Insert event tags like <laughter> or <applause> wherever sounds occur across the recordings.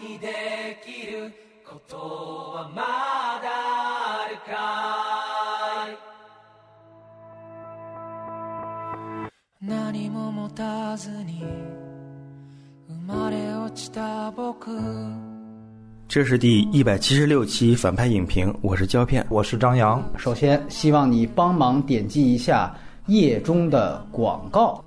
にできることはまだあるかい何も持たずに生まれ落ちた僕这是第一百七十六期反派影评，我是胶片。我是张扬。首先，希望你帮忙点击一下页中的广告。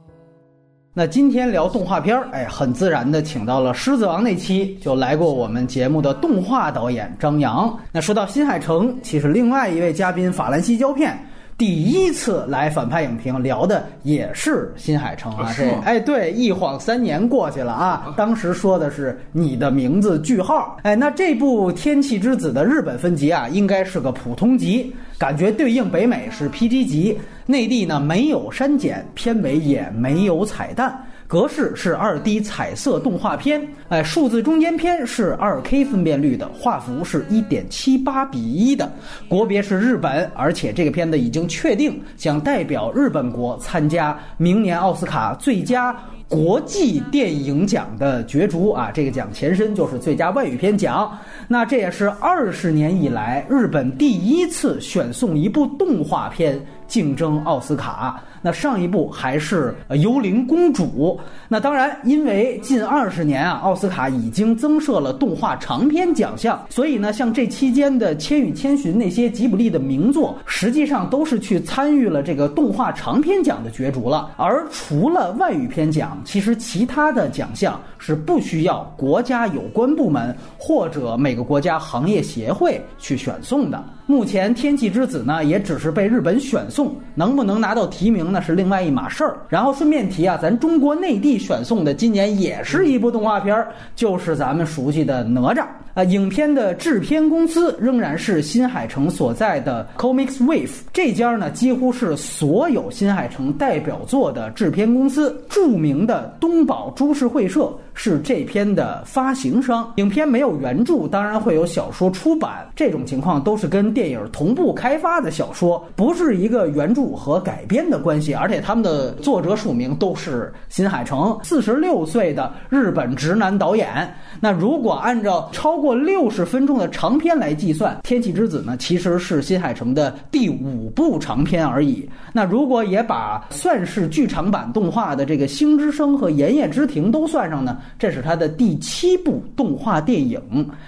那今天聊动画片儿，哎，很自然的请到了《狮子王》那期就来过我们节目的动画导演张扬。那说到新海诚，其实另外一位嘉宾法兰西胶片。第一次来反派影评聊的也是新海诚啊，这哎对，一晃三年过去了啊，当时说的是你的名字句号，哎，那这部《天气之子》的日本分级啊，应该是个普通级，感觉对应北美是 PG 级，内地呢没有删减，片尾也没有彩蛋。格式是二 D 彩色动画片，哎，数字中间片是二 K 分辨率的，画幅是一点七八比一的，国别是日本，而且这个片子已经确定将代表日本国参加明年奥斯卡最佳国际电影奖的角逐啊，这个奖前身就是最佳外语片奖，那这也是二十年以来日本第一次选送一部动画片竞争奥斯卡。那上一部还是《幽灵公主》。那当然，因为近二十年啊，奥斯卡已经增设了动画长片奖项，所以呢，像这期间的《千与千寻》那些吉卜力的名作，实际上都是去参与了这个动画长片奖的角逐了。而除了外语片奖，其实其他的奖项是不需要国家有关部门或者每个国家行业协会去选送的。目前《天气之子》呢，也只是被日本选送，能不能拿到提名那是另外一码事儿。然后顺便提啊，咱中国内地选送的今年也是一部动画片，就是咱们熟悉的哪吒啊。影片的制片公司仍然是新海诚所在的 Comics Wave 这家呢，几乎是所有新海诚代表作的制片公司。著名的东宝株式会社是这篇的发行商。影片没有原著，当然会有小说出版，这种情况都是跟。电影同步开发的小说不是一个原著和改编的关系，而且他们的作者署名都是新海诚，四十六岁的日本直男导演。那如果按照超过六十分钟的长片来计算，《天气之子》呢其实是新海诚的第五部长片而已。那如果也把算是剧场版动画的这个《星之声》和《炎夜之庭》都算上呢，这是他的第七部动画电影。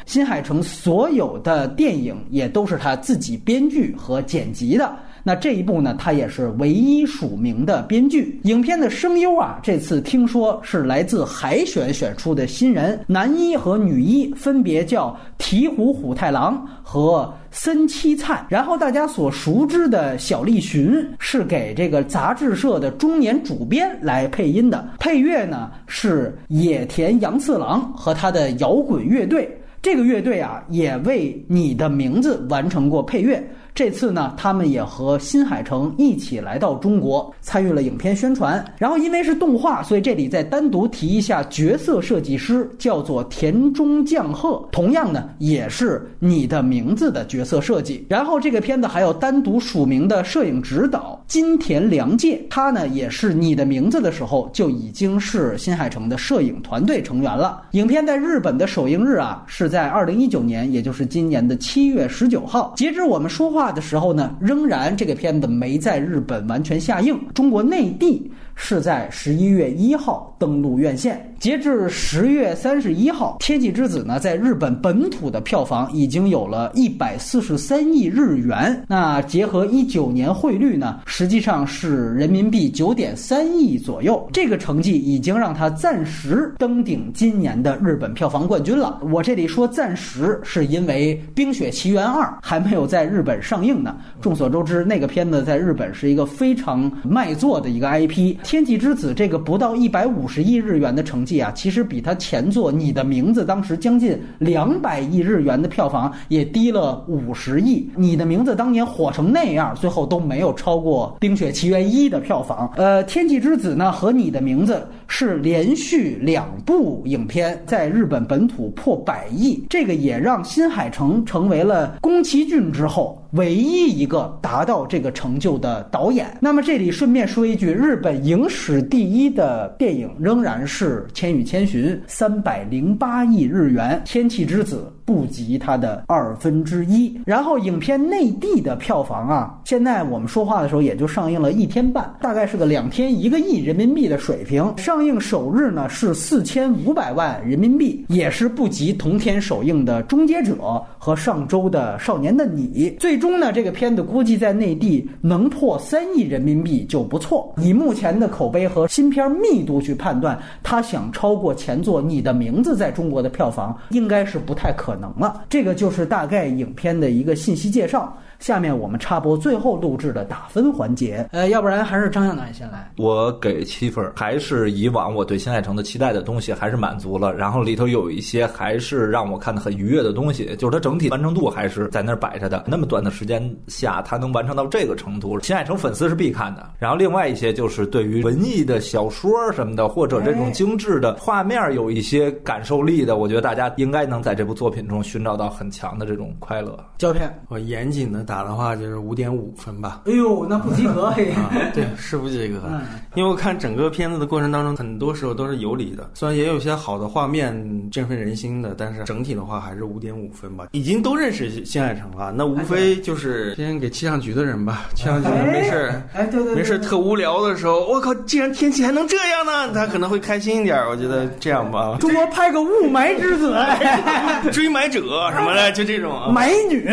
新海诚所有的电影也都是他。自己编剧和剪辑的那这一部呢，他也是唯一署名的编剧。影片的声优啊，这次听说是来自海选选出的新人，男一和女一分别叫鹈鹕虎太郎和森七菜。然后大家所熟知的小栗旬是给这个杂志社的中年主编来配音的，配乐呢是野田洋次郎和他的摇滚乐队。这个乐队啊，也为你的名字完成过配乐。这次呢，他们也和新海诚一起来到中国，参与了影片宣传。然后因为是动画，所以这里再单独提一下角色设计师，叫做田中将贺，同样呢也是你的名字的角色设计。然后这个片子还有单独署名的摄影指导金田良介，他呢也是你的名字的时候就已经是新海诚的摄影团队成员了。影片在日本的首映日啊是在二零一九年，也就是今年的七月十九号。截止我们说话。的时候呢，仍然这个片子没在日本完全下映，中国内地。是在十一月一号登陆院线。截至十月三十一号，《天气之子》呢，在日本本土的票房已经有了一百四十三亿日元。那结合一九年汇率呢，实际上是人民币九点三亿左右。这个成绩已经让它暂时登顶今年的日本票房冠军了。我这里说暂时，是因为《冰雪奇缘二》还没有在日本上映呢。众所周知，那个片子在日本是一个非常卖座的一个 IP。《天气之子》这个不到一百五十亿日元的成绩啊，其实比他前作《你的名字》当时将近两百亿日元的票房也低了五十亿。《你的名字》当年火成那样，最后都没有超过《冰雪奇缘一》的票房。呃，《天气之子》呢和《你的名字》是连续两部影片在日本本土破百亿，这个也让新海诚成为了宫崎骏之后。唯一一个达到这个成就的导演。那么这里顺便说一句，日本影史第一的电影仍然是《千与千寻》，三百零八亿日元，《天气之子》不及它的二分之一。然后影片内地的票房啊，现在我们说话的时候也就上映了一天半，大概是个两天一个亿人民币的水平。上映首日呢是四千五百万人民币，也是不及同天首映的《终结者》和上周的《少年的你》。最终呢，这个片子估计在内地能破三亿人民币就不错。以目前的口碑和新片密度去判断，他想超过前作《你的名字》在中国的票房，应该是不太可可能了。这个就是大概影片的一个信息介绍。下面我们插播最后录制的打分环节。呃，要不然还是张向楠先来。我给七分，还是以往我对新海诚的期待的东西还是满足了。然后里头有一些还是让我看的很愉悦的东西，就是它整体完成度还是在那儿摆着的。那么短的时间下，它能完成到这个程度，新海诚粉丝是必看的。然后另外一些就是对于文艺的小说什么的，或者这种精致的画面有一些感受力的，我觉得大家应该能在这部作品中寻找到很强的这种快乐。胶片，我严谨的打的话就是五点五分吧。哎呦，那不及格 <laughs> 嘿。啊，对，是不及格。因为我看整个片子的过程当中，很多时候都是有理的，虽然也有些好的画面振奋人心的，但是整体的话还是五点五分吧。已经都认识新海诚了，那无非就是先给气象局的人吧。气象局的没事儿，哎，对对，没事儿特无聊的时候，我靠，竟然天气还能这样呢？他可能会开心一点。我觉得这样吧，<laughs> 中国拍个雾霾之子，<laughs> 追买者什么的，就这种美女。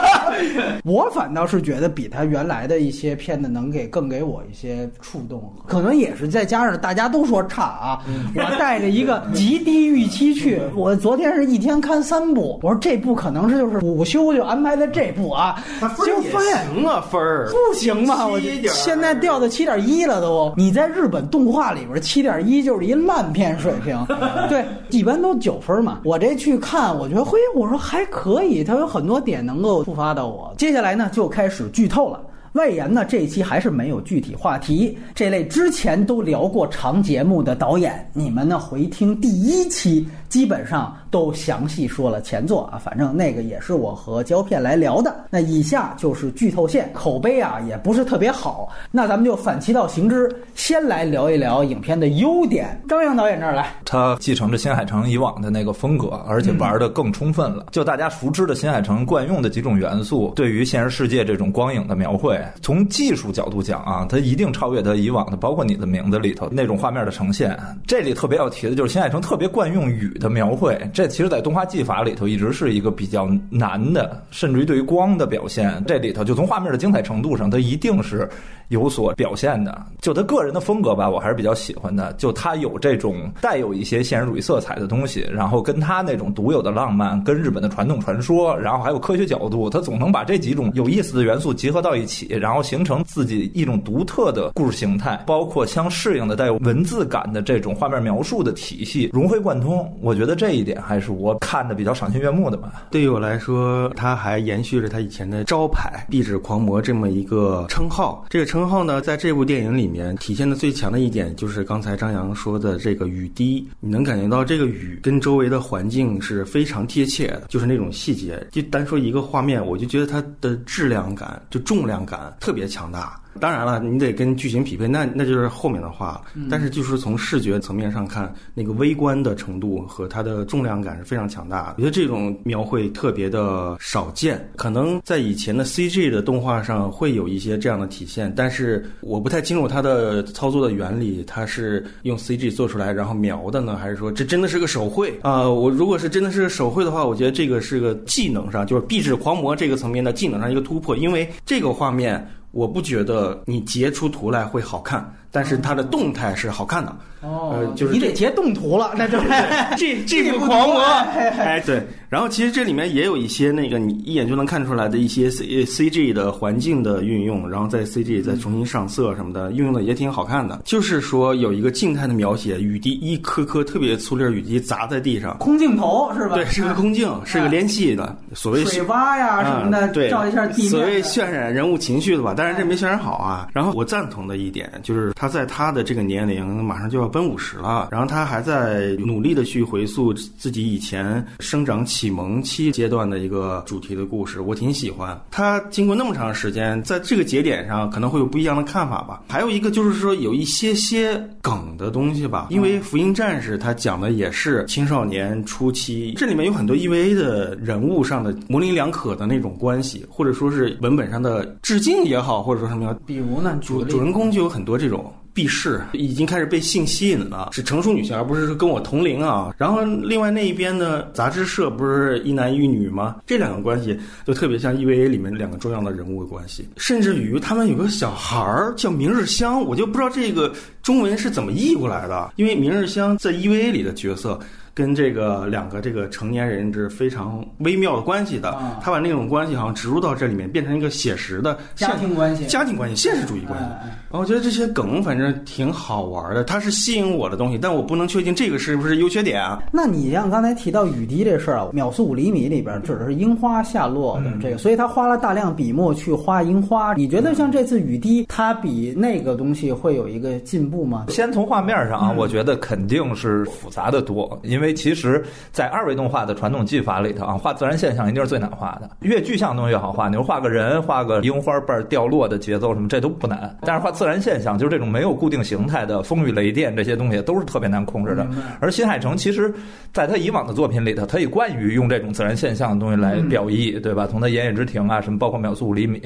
<laughs> 我反倒是觉得比他原来的一些片子能给更给我一些触动，可能也是再加上大家都说差啊，我带着一个极低预期去，我昨天是一天看三部，我说这部可能是就是午休就安排在这部啊，结果发现行啊分儿。不行嘛，我就现在掉到七点一了都。你在日本动画里边七点一就是一烂片水平，<laughs> 对，一般都九分嘛。我这去看，我觉得嘿，我说还可以，它有很多点能够触发到我。接下来呢，就开始剧透了。外延呢，这一期还是没有具体话题。这类之前都聊过长节目的导演，你们呢回听第一期，基本上都详细说了前作啊。反正那个也是我和胶片来聊的。那以下就是剧透线，口碑啊也不是特别好。那咱们就反其道行之，先来聊一聊影片的优点。张扬导演这儿来，他继承着新海诚以往的那个风格，而且玩的更充分了。就大家熟知的新海诚惯用的几种元素，对于现实世界这种光影的描绘。从技术角度讲啊，它一定超越它以往的，包括你的名字里头那种画面的呈现。这里特别要提的就是新海诚特别惯用雨的描绘，这其实在动画技法里头一直是一个比较难的，甚至于对于光的表现，这里头就从画面的精彩程度上，它一定是有所表现的。就他个人的风格吧，我还是比较喜欢的。就他有这种带有一些现实主义色彩的东西，然后跟他那种独有的浪漫，跟日本的传统传说，然后还有科学角度，他总能把这几种有意思的元素结合到一起，然后。形成自己一种独特的故事形态，包括相适应的带有文字感的这种画面描述的体系，融会贯通。我觉得这一点还是我看的比较赏心悦目的吧。对于我来说，他还延续着他以前的招牌“壁纸狂魔”这么一个称号。这个称号呢，在这部电影里面体现的最强的一点，就是刚才张扬说的这个雨滴，你能感觉到这个雨跟周围的环境是非常贴切的，就是那种细节。就单说一个画面，我就觉得它的质量感、就重量感特别。强大，当然了，你得跟剧情匹配，那那就是后面的话。但是就是从视觉层面上看，那个微观的程度和它的重量感是非常强大的。我觉得这种描绘特别的少见，可能在以前的 CG 的动画上会有一些这样的体现，但是我不太清楚它的操作的原理，它是用 CG 做出来然后描的呢，还是说这真的是个手绘啊？我如果是真的是手绘的话，我觉得这个是个技能上，就是壁纸狂魔这个层面的技能上一个突破，因为这个画面。我不觉得你截出图来会好看，但是它的动态是好看的。哦，就是你得截动图了，那就 <laughs> <laughs> 这这部狂魔。哎，对。然后其实这里面也有一些那个你一眼就能看出来的一些 C C G 的环境的运用，然后在 C G 再重新上色什么的，运用的也挺好看的。就是说有一个静态的描写，雨滴一颗颗特别粗粒雨滴砸在地上，空镜头是吧？对，是个空镜，是个连戏的，所谓水洼呀什么的，对照一下地面。所谓渲染人物情绪的吧，但是这没渲染好啊。然后我赞同的一点就是他在他的这个年龄马上就要奔五十了，然后他还在努力的去回溯自己以前生长启蒙期阶段的一个主题的故事，我挺喜欢。他经过那么长时间，在这个节点上可能会有不一样的看法吧。还有一个就是说有一些些梗的东西吧，因为《福音战士》他讲的也是青少年初期，这里面有很多 EVA 的人物上的模棱两可的那种关系，或者说是文本上的致敬也好，或者说什么样，比如呢，主主人公就有很多这种。避世已经开始被性吸引了，是成熟女性，而不是跟我同龄啊。然后另外那一边呢，杂志社不是一男一女吗？这两个关系就特别像 EVA 里面两个重要的人物的关系，甚至于他们有个小孩儿叫明日香，我就不知道这个中文是怎么译过来的，因为明日香在 EVA 里的角色。跟这个两个这个成年人是非常微妙的关系的，他把那种关系好像植入到这里面，变成一个写实的家庭关系、家庭关系、现实主义关系。我觉得这些梗反正挺好玩的，它是吸引我的东西，但我不能确定这个是不是优缺点啊。那你像刚才提到雨滴这事儿啊，秒速五厘米里边指的是樱花下落的这个，所以他花了大量笔墨去画樱花。你觉得像这次雨滴，它比那个东西会有一个进步吗？先从画面上啊，我觉得肯定是复杂的多，因为。因为其实，在二维动画的传统技法里头啊，画自然现象一定是最难画的。越具象的东西越好画，你说画个人、画个樱花瓣掉落的节奏什么，这都不难。但是画自然现象，就是这种没有固定形态的风雨雷电这些东西，都是特别难控制的。而新海诚其实，在他以往的作品里头，他也惯于用这种自然现象的东西来表意，对吧？从他《言叶之庭》啊，什么包括《秒速五厘米》，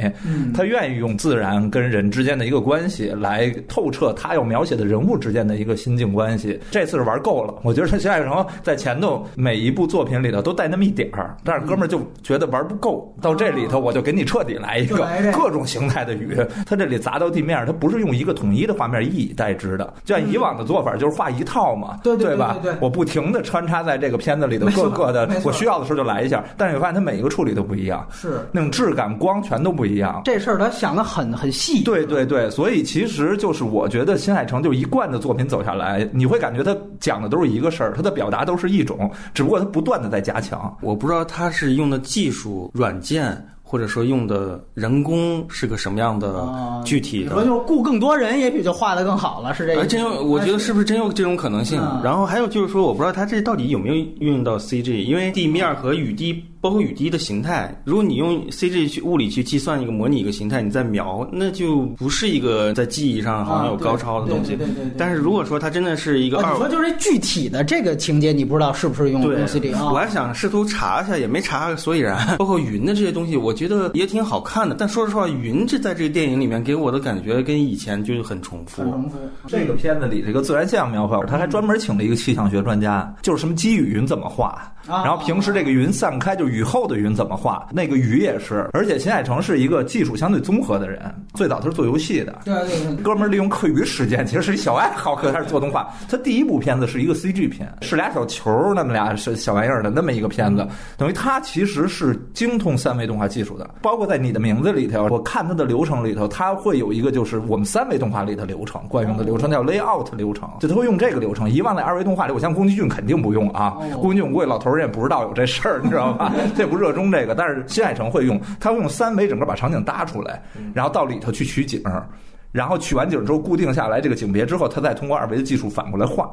他愿意用自然跟人之间的一个关系来透彻他要描写的人物之间的一个心境关系。这次是玩够了，我觉得他新海诚。在前头每一部作品里头都带那么一点儿，但是哥们儿就觉得玩不够，到这里头我就给你彻底来一个各种形态的雨。他这里砸到地面，他不是用一个统一的画面一以代之的，就像以往的做法就是画一套嘛，对对吧？我不停的穿插在这个片子里头各个的，我需要的时候就来一下。但是你发现它每一个处理都不一样，是那种质感、光全都不一样。这事儿他想的很很细，对对对，所以其实就是我觉得新海诚就一贯的作品走下来，你会感觉他讲的都是一个事儿，他的表达。都是一种，只不过它不断的在加强。我不知道它是用的技术软件。或者说用的人工是个什么样的具体的？说就雇更多人，也许就画的更好了，是这个。真有，我觉得是不是真有这种可能性？然后还有就是说，我不知道它这到底有没有运用到 CG，因为地面和雨滴，包括雨滴的形态，如果你用 CG 去物理去计算一个模拟一个形态，你再描，那就不是一个在记忆上好像有高超的东西。对对对。但是如果说它真的是一个，你说就是具体的这个情节，你不知道是不是用用 CG 啊？我还想试图查一下，也没查个所以然。<laughs> 包括云的这些东西，我。觉得也挺好看的，但说实话，云这在这个电影里面给我的感觉跟以前就是很重复。重复。这个片子里这个自然现象描绘，他还专门请了一个气象学专家，就是什么积雨云怎么画。然后平时这个云散开，就雨后的云怎么画？那个雨也是。而且秦海成是一个技术相对综合的人，最早他是做游戏的。对对对。哥们儿利用课余时间，其实是一小爱好，可开始做动画。他第一部片子是一个 CG 片，是俩小球那么俩是小玩意儿的那么一个片子，等于他其实是精通三维动画技术的。包括在你的名字里头，我看他的流程里头，他会有一个就是我们三维动画里的流程，惯用的流程叫 layout 流程，就他会用这个流程。以往在二维动画里，我像宫崎骏肯定不用啊，宫崎骏估计老头。人也不知道有这事儿，你知道吧？<laughs> 他也不热衷这个，但是新海诚会用，他会用三维整个把场景搭出来，然后到里头去取景，然后取完景之后固定下来这个景别之后，他再通过二维的技术反过来画。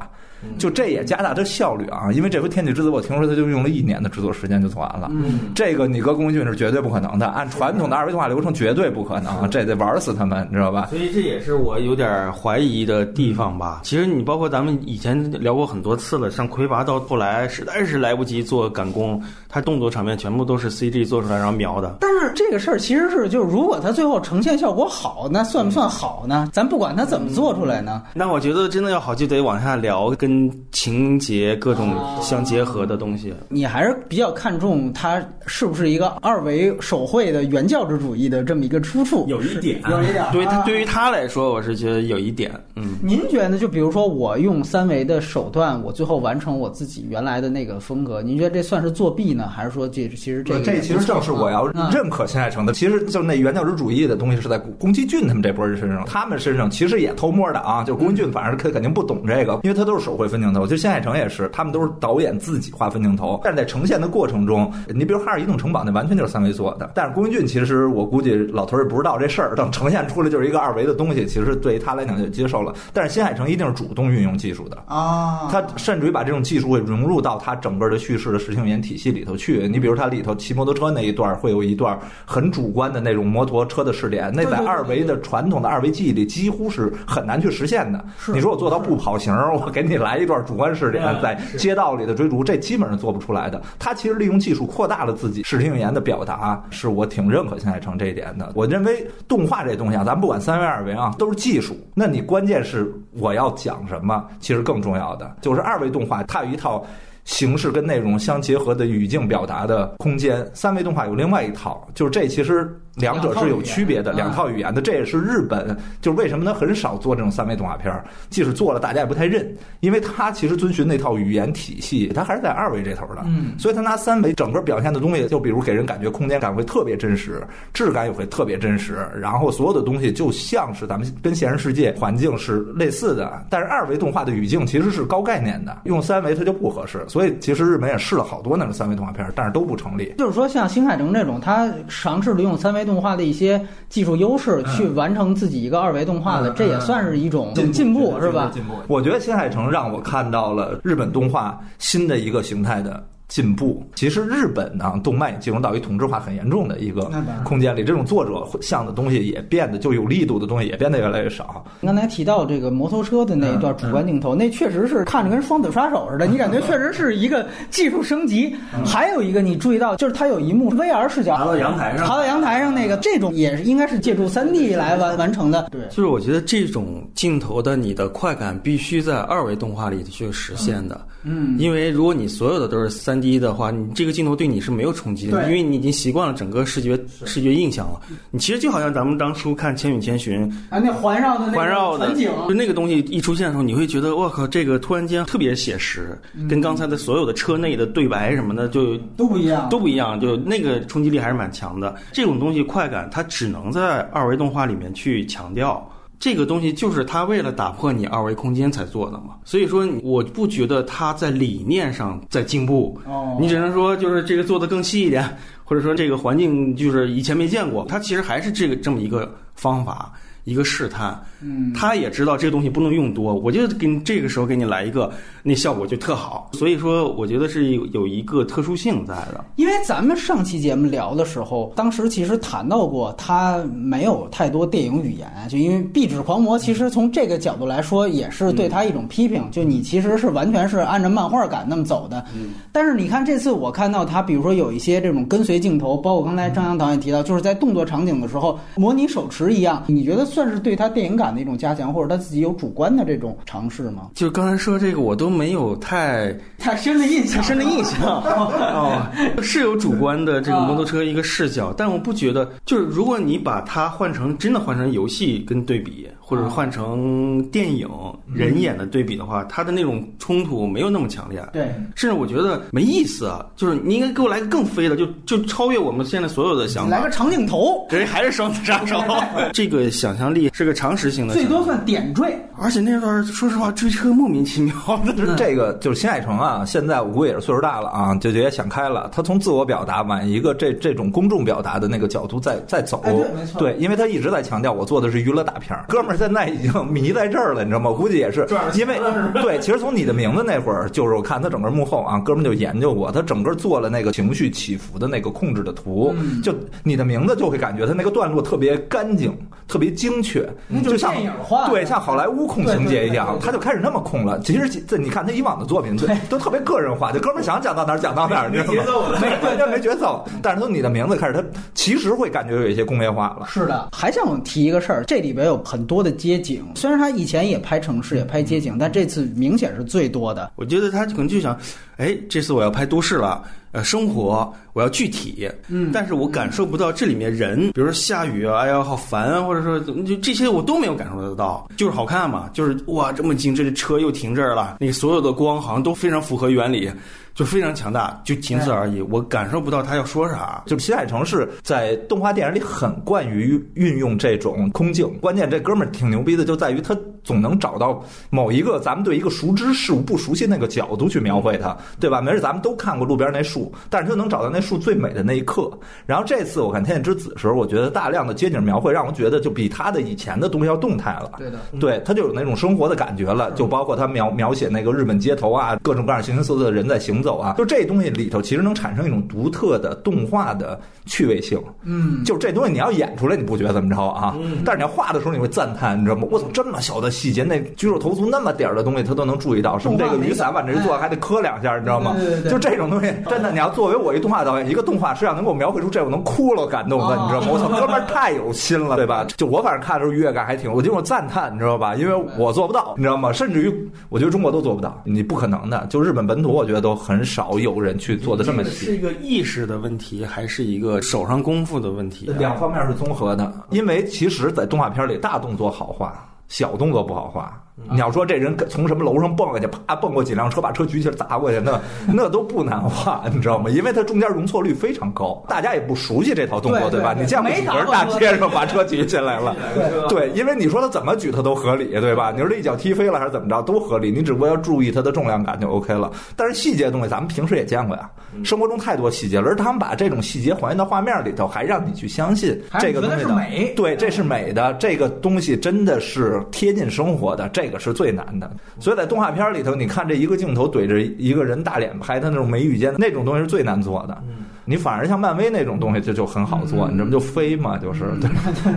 就这也加大这效率啊，因为这回《天气之子》我听说他就用了一年的制作时间就做完了。嗯，这个你搁宫崎骏是绝对不可能的，按传统的二维动画流程绝对不可能，这得玩死他们，你知道吧？所以这也是我有点怀疑的地方吧。其实你包括咱们以前聊过很多次了，像魁拔到后来实在是来不及做赶工，他动作场面全部都是 CG 做出来然后描的。但是这个事儿其实是就是如果他最后呈现效果好，那算不算好呢？咱不管他怎么做出来呢？那我觉得真的要好就得往下聊跟情。节各种相结合的东西，你还是比较看重它是不是一个二维手绘的原教旨主义的这么一个出处？有一点，有一点。对他对于他来说，我是觉得有一点。嗯，您觉得就比如说我用三维的手段，我最后完成我自己原来的那个风格，您觉得这算是作弊呢，还是说这其实这这其实正是我要认可新海诚的？其实就是那原教旨主义的东西是在宫崎骏他们这波人身上他们身上其实也偷摸的啊，就是宫崎骏，反正他肯定不懂这个，因为他都是手绘分镜头。就新海诚也是，他们都是导演自己画分镜头，但是在呈现的过程中，你比如《哈尔移动城堡》那完全就是三维做的，但是宫崎骏其实我估计老头儿也不知道这事儿，等呈现出来就是一个二维的东西，其实对于他来讲就接受了。但是新海诚一定是主动运用技术的。啊，他甚至于把这种技术会融入到他整个的叙事的视听语言体系里头去。你比如他里头骑摩托车那一段，会有一段很主观的那种摩托车的视点，那在二维的传统的二维记忆里几乎是很难去实现的。你说我做到不跑形，我给你来一段主观视点，在街道里的追逐，这基本上做不出来的。他其实利用技术扩大了自己视听语言的表达，是我挺认可新海诚这一点的。我认为动画这东西啊，咱不管三维二维啊，都是技术。那你关键是我要讲什么，其实更重要的就是二维动画，它有一套。形式跟内容相结合的语境表达的空间，三维动画有另外一套，就是这其实两者是有区别的，两两套语言的。这也是日本，就是为什么他很少做这种三维动画片儿，即使做了，大家也不太认，因为他其实遵循那套语言体系，他还是在二维这头的。嗯，所以他拿三维整个表现的东西，就比如给人感觉空间感会特别真实，质感也会特别真实，然后所有的东西就像是咱们跟现实世界环境是类似的，但是二维动画的语境其实是高概念的，用三维它就不合适。所以其实日本也试了好多那种三维动画片儿，但是都不成立。就是说，像新海诚这种，他尝试利用三维动画的一些技术优势去完成自己一个二维动画的，嗯这也算是一种进步，是吧？进步。我觉得新海诚让我看到了日本动画新的一个形态的。进步，其实日本呢，动漫也进入到一统治化很严重的一个空间里，这种作者像的东西也变得就有力度的东西也变得越来越少。刚才提到这个摩托车的那一段主观镜头，那确实是看着跟双子杀手似的，你感觉确实是一个技术升级。还有一个你注意到，就是它有一幕 VR 视角，爬到阳台上。爬到阳台上那个，这种也是应该是借助 3D 来完完成的。对，就是我觉得这种镜头的你的快感必须在二维动画里去实现的。嗯，因为如果你所有的都是三 D 的话，你这个镜头对你是没有冲击的，因为你已经习惯了整个视觉视觉印象了。你其实就好像咱们当初看《千与千寻》，啊，那环绕的环绕的就那个东西一出现的时候，你会觉得我靠，这个突然间特别写实，跟刚才的所有的车内的对白什么的就都不一样，都不一样，就那个冲击力还是蛮强的。这种东西快感，它只能在二维动画里面去强调。这个东西就是他为了打破你二维空间才做的嘛，所以说我不觉得他在理念上在进步，哦，你只能说就是这个做的更细一点，或者说这个环境就是以前没见过，它其实还是这个这么一个方法，一个试探。嗯，他也知道这个东西不能用多，我就给你这个时候给你来一个，那效果就特好。所以说，我觉得是有有一个特殊性在的。因为咱们上期节目聊的时候，当时其实谈到过，他没有太多电影语言，就因为《壁纸狂魔》其实从这个角度来说，也是对他一种批评，就你其实是完全是按照漫画感那么走的。嗯但是你看这次我看到他，比如说有一些这种跟随镜头，包括刚才张扬导演提到，就是在动作场景的时候模拟手持一样，你觉得算是对他电影感的一种加强，或者他自己有主观的这种尝试吗？就刚才说这个，我都没有太太深的印象，太深的印象 <laughs> 哦，是有主观的这个摩托车一个视角，但我不觉得，就是如果你把它换成真的换成游戏跟对比，或者换成电影人演的对比的话，它的那种冲突没有那么强烈。对，甚至我觉得没意思啊，就是你应该给我来个更飞的，就就超越我们现在所有的想法。来个长镜头，人还是双子杀手，<laughs> 这个想象力是个常识性的，最多算点缀。而且那段说实话追车莫名其妙的，这个就是新海诚啊，现在我估计也是岁数大了啊，就也想开了。他从自我表达往一个这这种公众表达的那个角度在在走。哎对没错对，因为他一直在强调我做的是娱乐大片儿。哥们儿现在已经迷在这儿了，你知道吗？我估计也是因为对，其实从你的名字那会儿，就是我看他整个幕后啊，哥们儿就研究过，他整个做了那个情绪起伏的那个控制的图，嗯就你的名字就会感觉他那个段落特别干净，特别精确，就就像电影化对，像好莱坞控情节一样对对对，对他就开始那么控了。其实这你看他以往的作品，都都特别个人化，就哥们儿想讲到哪儿讲到哪儿，你知道吗？没节奏了没完全没节奏。但是从你的名字开始，他其实会感觉有一些工业化了。是的，还想提一个事儿，这里边有很多的街景，虽然他以前也拍城市，也拍街景，但这次明显是最多的。我觉得他可能就想，哎，这次我要拍都市了，呃生活，我要具体，嗯。但是我感受不到这里面人，比如说下雨啊，哎呀好烦啊，或者说就这些我都没有感受得到，就是好看嘛，就是哇这么近，这车又停这儿了，那个所有的光好像都非常符合原理，就非常强大，就仅此而已，我感受不到他要说啥。就新海城是在动画电影里很惯于运用这种空镜，关键这哥们儿挺牛逼的，就在于他总能找到某一个咱们对一个熟知事物不熟悉那个角度去描绘它，对吧？没事，咱们都看过路边那树，但是他能找到那树最美的那一刻。然后这次我看《天气之子》的时候，我觉得大量的街景描绘让我觉得就比他的以前的东西要动态了。对的，对，他就有那种生活的感觉了，就包括他描描写那个日本街头啊，各种各样形形色色的人在行走啊，就这东西里头其实能产生一种独特的动画的趣味性。嗯，就这东西你要演出来，你不觉得怎么着啊？但是你要画的时候，你会赞叹，你知道吗？我操，这么小的细节，那举手投足那么点儿的东西，他都能注意到。什么这个雨伞往这一坐，还得磕两下，你知道吗对对对？就这种东西，真的，你要作为我一动画导演，一个动画师要能给我描绘出这，我能哭了，感动的，你知道吗？我操，哥们儿太有心了，<laughs> 对吧？就我反正看的时候愉悦感还挺，我就我赞叹，你知道吧？因为我做不到，你知道吗？甚至于我觉得中国都做不到，你不可能的。就日本本土，我觉得都很少有人去做的这么细。是一个意识的问题，还是一个手上功夫的问题、啊？两方面是综合的，因为其实，在动画片里，大动作好画，小动作不好画。你要说这人从什么楼上蹦下去，啪蹦过几辆车，把车举起来砸过去，那 <laughs> 那都不难画，你知道吗？因为它中间容错率非常高，大家也不熟悉这套动作，对吧你见过几个人大街上把车举起来了？对，因为你说他怎么举他都合理，对吧？你说这一脚踢飞了还是怎么着都合理，你只不过要注意它的重量感就 OK 了。但是细节的东西咱们平时也见过呀，生活中太多细节了，而他们把这种细节还原到画面里头，还让你去相信这个东西的美对，这是美的，这个东西真的是贴近生活的，这个是最难的。所以在动画片里头，你看这一个镜头怼着一个人大脸拍他那种眉宇间那种东西是最难做的。你反而像漫威那种东西就就很好做，你这不就飞嘛？就是对。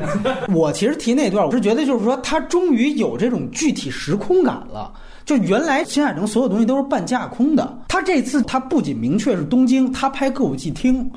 <laughs> 我其实提那段，我是觉得就是说，他终于有这种具体时空感了。就原来新海诚所有东西都是半架空的，他这次他不仅明确是东京，他拍歌舞伎町。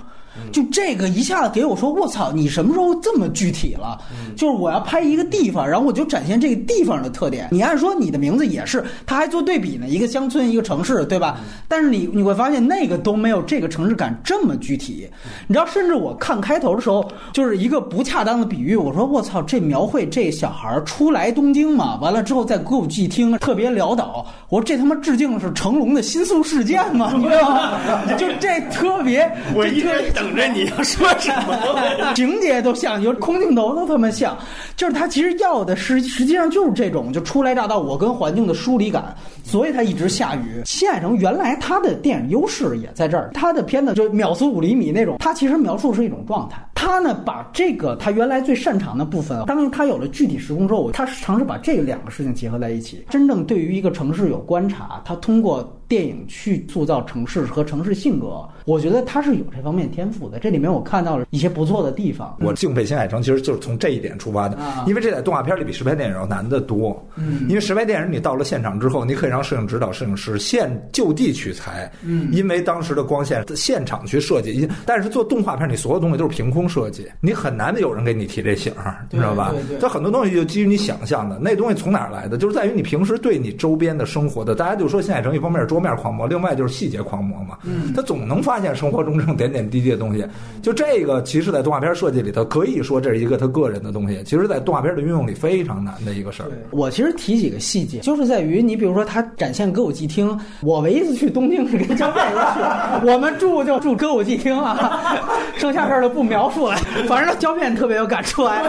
就这个一下子给我说，我操，你什么时候这么具体了？就是我要拍一个地方，然后我就展现这个地方的特点。你按说你的名字也是，他还做对比呢，一个乡村，一个城市，对吧？但是你你会发现那个都没有这个城市感这么具体。你知道，甚至我看开头的时候，就是一个不恰当的比喻，我说我操，这描绘这小孩儿初来东京嘛，完了之后在歌舞伎厅特别潦倒，我说这他妈致敬的是成龙的新宿事件嘛，你知道吗？<laughs> 就这特别，我特直等着你要说什么。<laughs> 情节都像，就空镜头都他妈像，就是他其实要的实实际上就是这种，就初来乍到，我跟环境的疏离感，所以他一直下雨。新海诚原来他的电影优势也在这儿，他的片子就秒速五厘米那种，他其实描述是一种状态。他呢把这个他原来最擅长的部分，当他有了具体时空之后，他尝试把这两个事情结合在一起，真正对于一个城市有观察，他通过。电影去塑造城市和城市性格，我觉得他是有这方面天赋的。这里面我看到了一些不错的地方。我敬佩新海诚，其实就是从这一点出发的，啊因为这在动画片里比实拍电影要难得多。嗯因为实拍电影你到了现场之后，你可以让摄影指导、摄影师现就地取材，嗯因为当时的光线现场去设计。因但是做动画片，你所有东西都是凭空设计，你很难的有人给你提这醒儿，你知道吧？它很多东西就基于你想象的，那东西从哪儿来的？就是在于你平时对你周边的生活的，大家就说新海诚一方面是桌面狂魔，另外就是细节狂魔嘛。嗯他总能发现生活中这种点点滴滴的东西。就这个，其实，在动画片设计里头，可以说这是一个他个人的东西。其实，在动画片的运用里非常难的一个事儿。我其实提几个细节，就是在于你比如说他展现歌舞伎厅，我唯一一次去东京是跟张佩去，<laughs> 我们住就住歌舞伎厅啊，剩下事儿就不描述了。反正胶片特别有感触哎，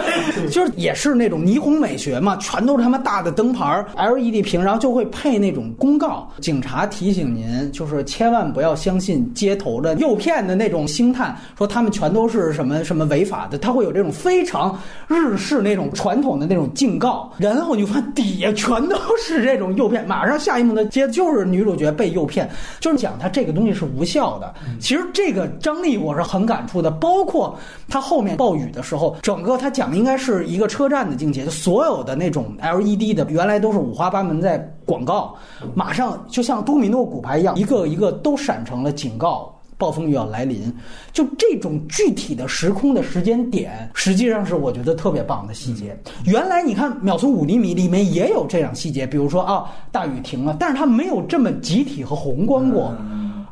就是也是那种霓虹美学嘛，全都是他妈大的灯牌儿 LED 屏，然后就会配那种公告，警察提醒您，就是千万不要相信街头的诱骗的那种星探，说他们全都是什么什么违法的，他会有这种非常日式那种传统的那种警告，然后你发现底下全都是这种诱骗，马上下一幕的接就是女主角被诱骗，就是讲他这个东西是无效的。其实这个张力我是很感触的，包括他后面暴雨的时候，整个他讲的应该是一个车站的境界，就所有的那种 LED 的原来都是五花八门在广告，马上就像多米诺骨牌一样，一个一个都闪成了警告。暴风雨要来临，就这种具体的时空的时间点，实际上是我觉得特别棒的细节。原来你看秒速五厘米里面也有这样细节，比如说啊，大雨停了，但是它没有这么集体和宏观过。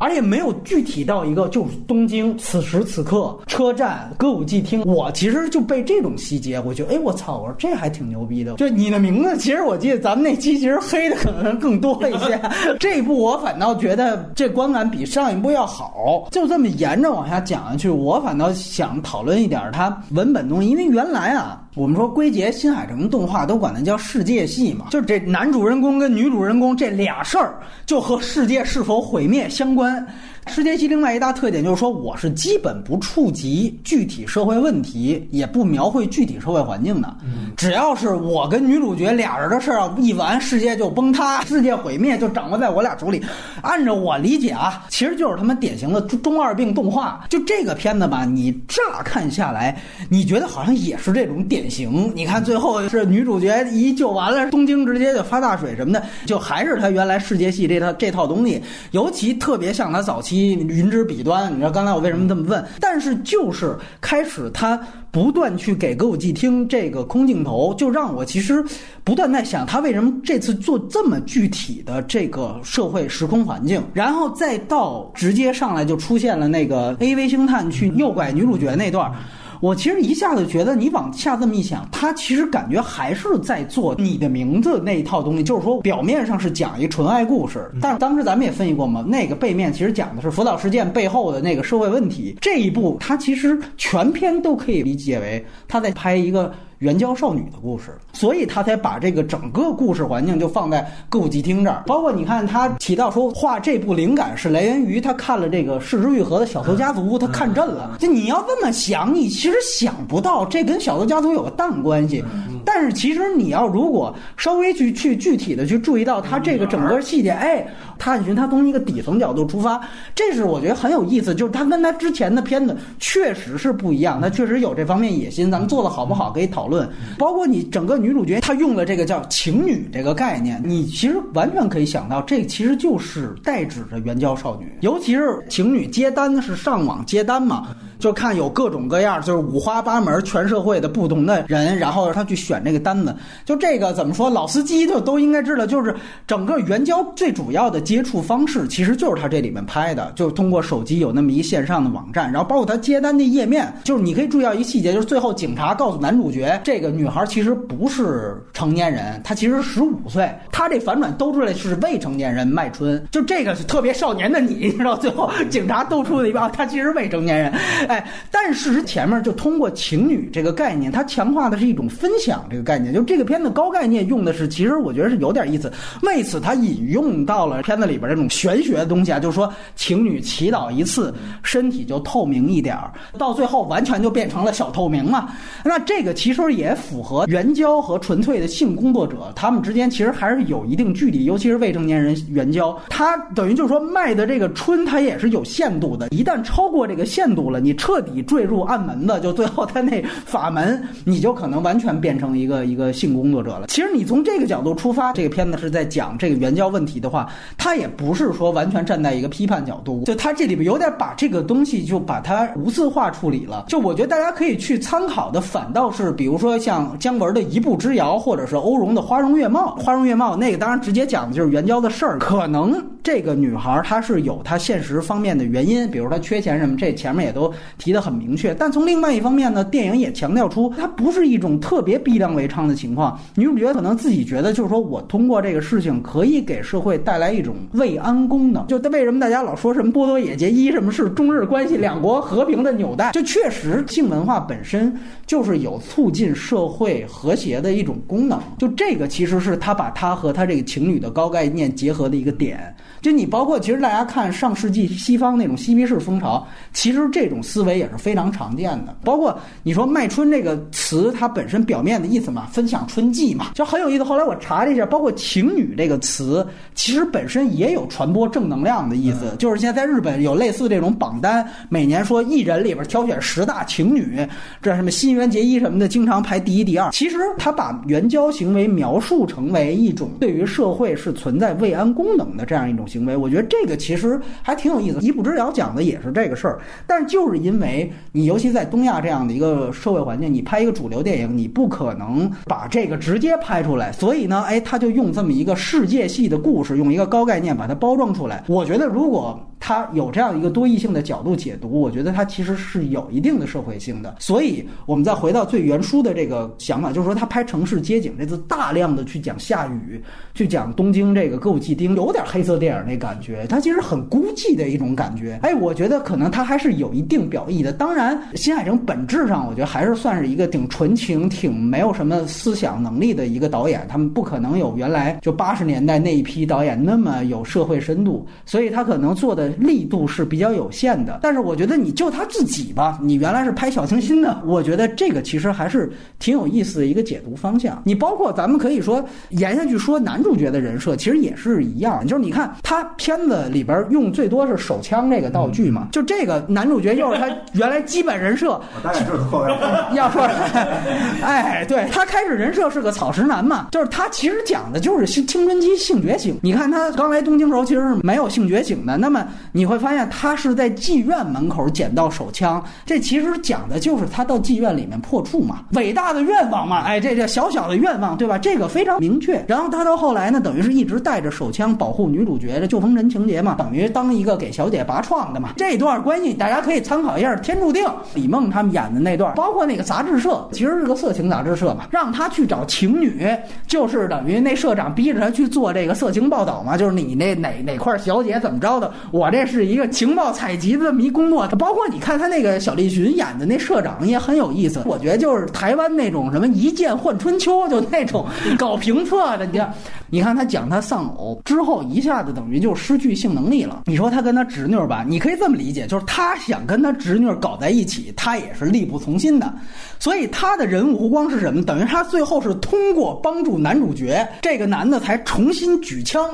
而且没有具体到一个就是东京此时此刻车站歌舞伎厅。我其实就被这种细节，我觉得哎我操，我说这还挺牛逼的。就你的名字，其实我记得咱们那期其实黑的可能更多一些。<laughs> 这一部我反倒觉得这观感比上一部要好。就这么沿着往下讲下去，我反倒想讨论一点它文本东西，因为原来啊。我们说归结新海诚动画都管它叫世界系嘛，就是这男主人公跟女主人公这俩事儿就和世界是否毁灭相关。世界系另外一大特点就是说，我是基本不触及具体社会问题，也不描绘具体社会环境的。只要是我跟女主角俩人的事儿一完，世界就崩塌，世界毁灭就掌握在我俩手里。按照我理解啊，其实就是他们典型的中二病动画。就这个片子吧，你乍看下来，你觉得好像也是这种典型。你看最后是女主角一救完了，东京直接就发大水什么的，就还是他原来世界系这套这套东西，尤其特别像他早期。云之彼端，你知道刚才我为什么这么问？但是就是开始他不断去给歌舞伎厅这个空镜头，就让我其实不断在想，他为什么这次做这么具体的这个社会时空环境，然后再到直接上来就出现了那个 A V 星探去诱拐女主角那段。我其实一下子觉得，你往下这么一想，他其实感觉还是在做你的名字那一套东西，就是说表面上是讲一纯爱故事，但是当时咱们也分析过嘛，那个背面其实讲的是辅导事件背后的那个社会问题。这一部他其实全篇都可以理解为他在拍一个。援交少女的故事，所以他才把这个整个故事环境就放在歌舞伎町这儿。包括你看，他提到说画这部灵感是来源于他看了这个市之愈合的小偷家族，他看震了。就你要这么想，你其实想不到这跟小偷家族有个蛋关系。但是其实你要如果稍微去去具体的去注意到他这个整个细节，哎，探寻他从一个底层角度出发，这是我觉得很有意思。就是他跟他之前的片子确实是不一样，他确实有这方面野心。咱们做的好不好可以讨。论，论包括你整个女主角，她用了这个叫情女这个概念，你其实完全可以想到，这其实就是代指着援交少女，尤其是情女接单是上网接单嘛。就看有各种各样，就是五花八门，全社会的不同的人，然后他去选这个单子。就这个怎么说，老司机就都应该知道，就是整个援交最主要的接触方式，其实就是他这里面拍的，就是通过手机有那么一线上的网站，然后包括他接单的页面，就是你可以注意到一细节，就是最后警察告诉男主角，这个女孩其实不是成年人，她其实十五岁，她这反转兜出来是未成年人卖春，就这个是特别少年的你，你知道，最后警察兜出了一个，她其实未成年人。哎，但是前面就通过情侣这个概念，它强化的是一种分享这个概念。就这个片子高概念用的是，其实我觉得是有点意思。为此，他引用到了片子里边这种玄学的东西啊，就是说情侣祈祷一次，身体就透明一点儿，到最后完全就变成了小透明嘛。那这个其实也符合援交和纯粹的性工作者他们之间其实还是有一定距离，尤其是未成年人援交，他等于就是说卖的这个春，它也是有限度的。一旦超过这个限度了，你。彻底坠入暗门的，就最后他那法门，你就可能完全变成一个一个性工作者了。其实你从这个角度出发，这个片子是在讲这个援交问题的话，他也不是说完全站在一个批判角度，就他这里边有点把这个东西就把它无字化处理了。就我觉得大家可以去参考的，反倒是比如说像姜文的一步之遥，或者是欧荣的花容月貌。花容月貌那个当然直接讲的就是援交的事儿，可能这个女孩儿她是有她现实方面的原因，比如她缺钱什么，这前面也都。提得很明确，但从另外一方面呢，电影也强调出她不是一种特别逼良为娼的情况。女主角可能自己觉得，就是说我通过这个事情可以给社会带来一种慰安功能。就为什么大家老说什么波多野结衣什么是中日关系两国和平的纽带？就确实性文化本身就是有促进社会和谐的一种功能。就这个其实是他把他和他这个情侣的高概念结合的一个点。就你包括其实大家看上世纪西方那种嬉皮士风潮，其实这种思维也是非常常见的。包括你说“卖春”这个词，它本身表面的意思嘛，分享春季嘛，就很有意思。后来我查了一下，包括“情侣”这个词，其实本身也有传播正能量的意思。就是现在在日本有类似这种榜单，每年说艺人里边挑选十大情侣，这什么新垣结衣什么的，经常排第一、第二。其实他把援交行为描述成为一种对于社会是存在慰安功能的这样一种。行为，我觉得这个其实还挺有意思。一步之遥讲的也是这个事儿，但是就是因为你，尤其在东亚这样的一个社会环境，你拍一个主流电影，你不可能把这个直接拍出来。所以呢，哎，他就用这么一个世界系的故事，用一个高概念把它包装出来。我觉得如果。他有这样一个多异性的角度解读，我觉得他其实是有一定的社会性的。所以，我们再回到最原初的这个想法，就是说他拍城市街景这次大量的去讲下雨，去讲东京这个歌舞伎町，有点黑色电影那感觉，他其实很孤寂的一种感觉。哎，我觉得可能他还是有一定表意的。当然，新海诚本质上我觉得还是算是一个挺纯情、挺没有什么思想能力的一个导演，他们不可能有原来就八十年代那一批导演那么有社会深度，所以他可能做的力度是比较有限的。但是我觉得你就他自己吧，你原来是拍小清新的，我觉得这个其实还是挺有意思的一个解读方向。你包括咱们可以说延下去说男主角的人设，其实也是一样，就是你看他片子里边用最多是手枪这个道具嘛，就这个男主角又是他 <laughs> 原来基本人设。我大概知道后来。要说，<laughs> 哎，对他开始人设是个草食男嘛，就是他其实讲的就是青青春期性觉醒。你看他刚来东京时候其实是没有性觉醒的，那么你会发现他是在妓院门口捡到手枪，这其实讲的就是他到妓院里面破处嘛，伟大的愿望嘛，哎，这这小小的愿望对吧？这个非常明确。然后他到后来呢，等于是一直带着手枪保护女主角的旧风尘情节嘛，等于当一个给小姐拔创的嘛。这段关系大家可以参考一下《天注定》李梦他们演的那段，包括那个杂志社，其实是个色情杂志社嘛，让他去找情女，就是等于那社长逼着他去做这个色情报道嘛，就是你那哪哪块小姐怎么着的，我这是一个情报采集的迷工作。包括你看他那个小栗旬演的那社长也很有意思，我觉得就是台湾那种什么一剑换春秋，就那种 <laughs> 搞评测的，你看，你看他讲他丧偶之后，一下子等于就失去性能力了。你说他跟他侄女吧，你可以这么理解，就是他想跟他侄女搞在一起，他也是力不从心的。所以他的人物弧光是什么？等于他最后是通过帮助男主角这个男的才重新举枪，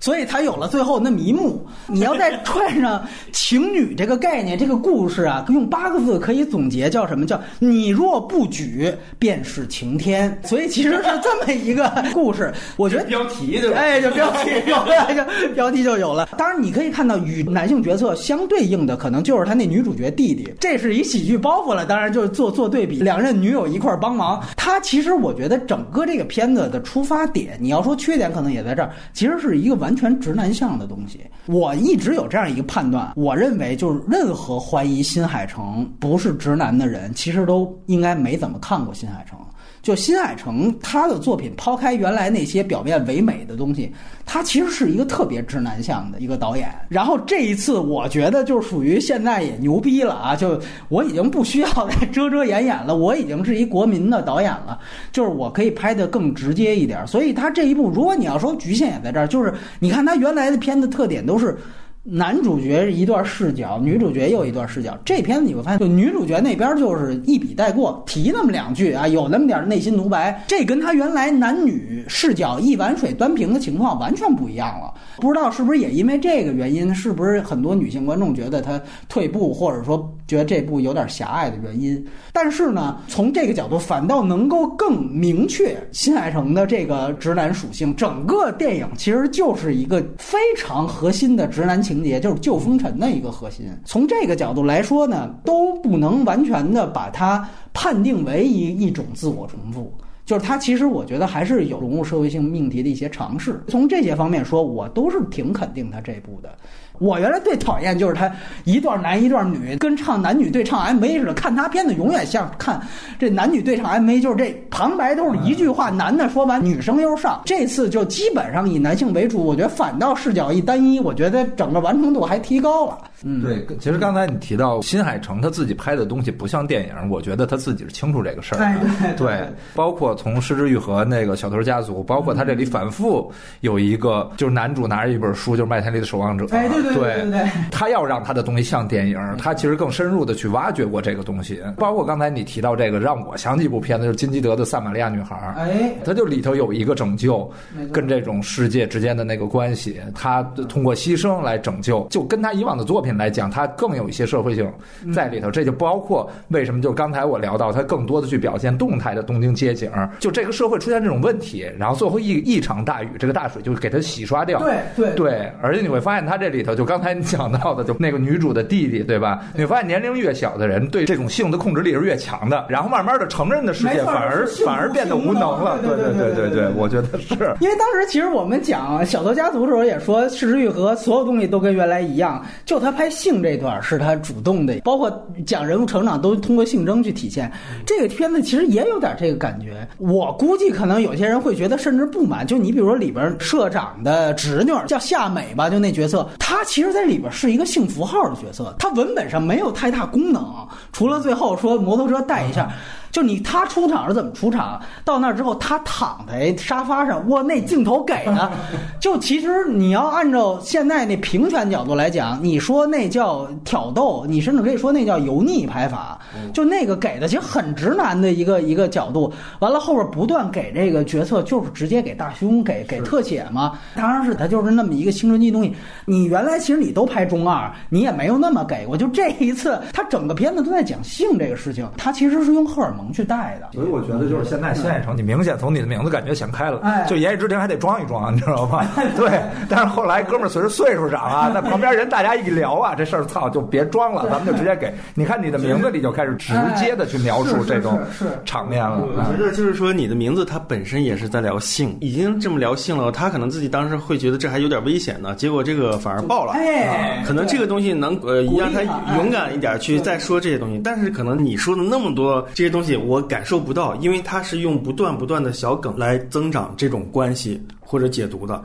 所以才有了最后那么一幕。<laughs> 你要再串上情侣这个概念，这个故事啊，用八个字可以总结，叫什么？叫你若不举，便是晴天。所以其实是这么一个故事。<laughs> 我觉得标题对吧？哎，就标题有了，<laughs> 就标题就有了。当然，你可以看到与男性角色相对应的，可能就是他那女主角弟弟，这是一喜剧包袱了。当然，就是做做对比，两任女友一块儿帮忙。他其实我觉得整个这个片子的出发点，你要说缺点，可能也在这儿，其实是一个完完全直男向的东西。我一直有这样一个判断，我认为就是任何怀疑新海诚不是直男的人，其实都应该没怎么看过新海诚。就新海诚他的作品，抛开原来那些表面唯美的东西，他其实是一个特别直男向的一个导演。然后这一次，我觉得就属于现在也牛逼了啊！就我已经不需要再遮遮掩掩了，我已经是一国民的导演了，就是我可以拍得更直接一点。所以他这一部，如果你要说局限也在这儿，就是你看他原来的片子特点都是。男主角一段视角，女主角又一段视角。这片子你会发现，就女主角那边就是一笔带过，提那么两句啊，有那么点内心独白。这跟他原来男女视角一碗水端平的情况完全不一样了。不知道是不是也因为这个原因，是不是很多女性观众觉得他退步，或者说觉得这部有点狭隘的原因？但是呢，从这个角度反倒能够更明确新海诚的这个直男属性。整个电影其实就是一个非常核心的直男情节，就是旧风尘的一个核心。从这个角度来说呢，都不能完全的把它判定为一一种自我重复。就是它其实我觉得还是有融入社会性命题的一些尝试。从这些方面说，我都是挺肯定他这部的。我原来最讨厌就是他一段男一段女，跟唱男女对唱 MV 似的。看他片子永远像看这男女对唱 MV，就是这旁白都是一句话，男的说完，女生又上。这次就基本上以男性为主，我觉得反倒视角一单一，我觉得整个完成度还提高了。嗯，对，其实刚才你提到新海诚他自己拍的东西不像电影，我觉得他自己是清楚这个事儿的。对，包括从《失之愈合》那个小偷家族，包括他这里反复有一个，就是男主拿着一本书，就是麦田里的守望者。哎，对对对对对。他要让他的东西像电影，他其实更深入的去挖掘过这个东西。包括刚才你提到这个，让我想起一部片子，就是金基德的《萨玛利亚女孩》。哎，他就里头有一个拯救，跟这种世界之间的那个关系，他通过牺牲来拯救，就跟他以往的作品来讲，他更有一些社会性在里头。这就包括为什么，就刚才我聊到，他更多的去表现动态的东京街景，就这个社会出现这种问题，然后最后一一场大雨，这个大水就给它洗刷掉。对对对，而且你会发现，他这里头就刚才你讲到的，就那个女主的弟弟，对吧？你会发现年龄越小的人对这种性的控制力是越强的，然后慢慢的成人的世界反而反而变得无能了。对对对对对对对我觉得是。因为当时其实我们讲《小偷家族》的时候也说，《失之愈合》所有东西都跟原来一样，就他拍性这段是他主动的，包括讲人物成长都通过性征去体现。这个片子其实也有点这个感觉，我估计可能有些人会觉得甚至不满。就你比如说里边社长的侄女叫夏美吧，就那角色，她其实在里边是一个性符号的角色，它文本上没有太大功能，除了最后说摩托车带一下。就你他出场是怎么出场？到那儿之后，他躺在沙发上，哇，那镜头给的，<laughs> 就其实你要按照现在那平权角度来讲，你说那叫挑逗，你甚至可以说那叫油腻拍法，就那个给的其实很直男的一个一个角度。完了后边不断给这个角色，就是直接给大胸，给给特写嘛。当然是他就是那么一个青春期东西。你原来其实你都拍中二，你也没有那么给过。就这一次，他整个片子都在讲性这个事情，他其实是用荷尔蒙去带的。所以我觉得就是现在新海诚，你明显从你的名字感觉想开了。哎就言语之庭还得装一装，你知道吧？<laughs> 对。但是后来哥们儿随着岁数长啊，<laughs> 那旁边人大家一聊啊，这事儿操就别装了，咱们就直接给。你看你的名字里就开始直接的去描述这种场面了。啊我觉得就是说，你的名字它本身也是在聊性，已经这么聊性了，他可能自己当时会觉得这还有点危险呢，结果这个反而爆了。哎，可能这个东西能呃让他他勇敢一点去再说这些东西，但是可能你说的那么多这些东西我感受不到，因为它是用不断不断的小梗来增长这种关系或者解读的。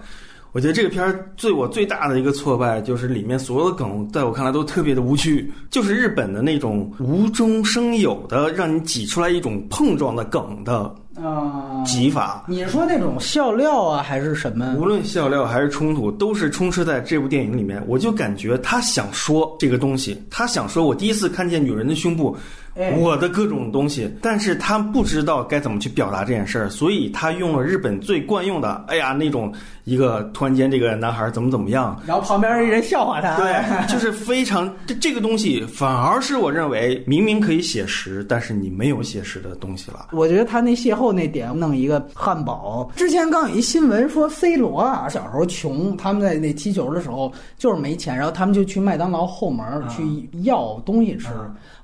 我觉得这个片儿对我最大的一个挫败就是里面所有的梗，在我看来都特别的无趣，就是日本的那种无中生有的，让你挤出来一种碰撞的梗的啊，技法。你是说那种笑料啊，还是什么？无论笑料还是冲突，都是充斥在这部电影里面。我就感觉他想说这个东西，他想说我第一次看见女人的胸部，哎我的各种东西，但是他不知道该怎么去表达这件事儿，所以他用了日本最惯用的，哎呀那种一个突然间这个男孩怎么怎么样。然后旁边一人笑话他，对，就是非常这这个东西，反而是我认为明明可以写实，但是你没有写实的东西了。我觉得他那邂逅那点弄一个汉堡，之前刚有一新闻说 C 罗啊小时候穷，他们在那踢球的时候就是没钱，然后他们就去麦当劳后门去要东西吃，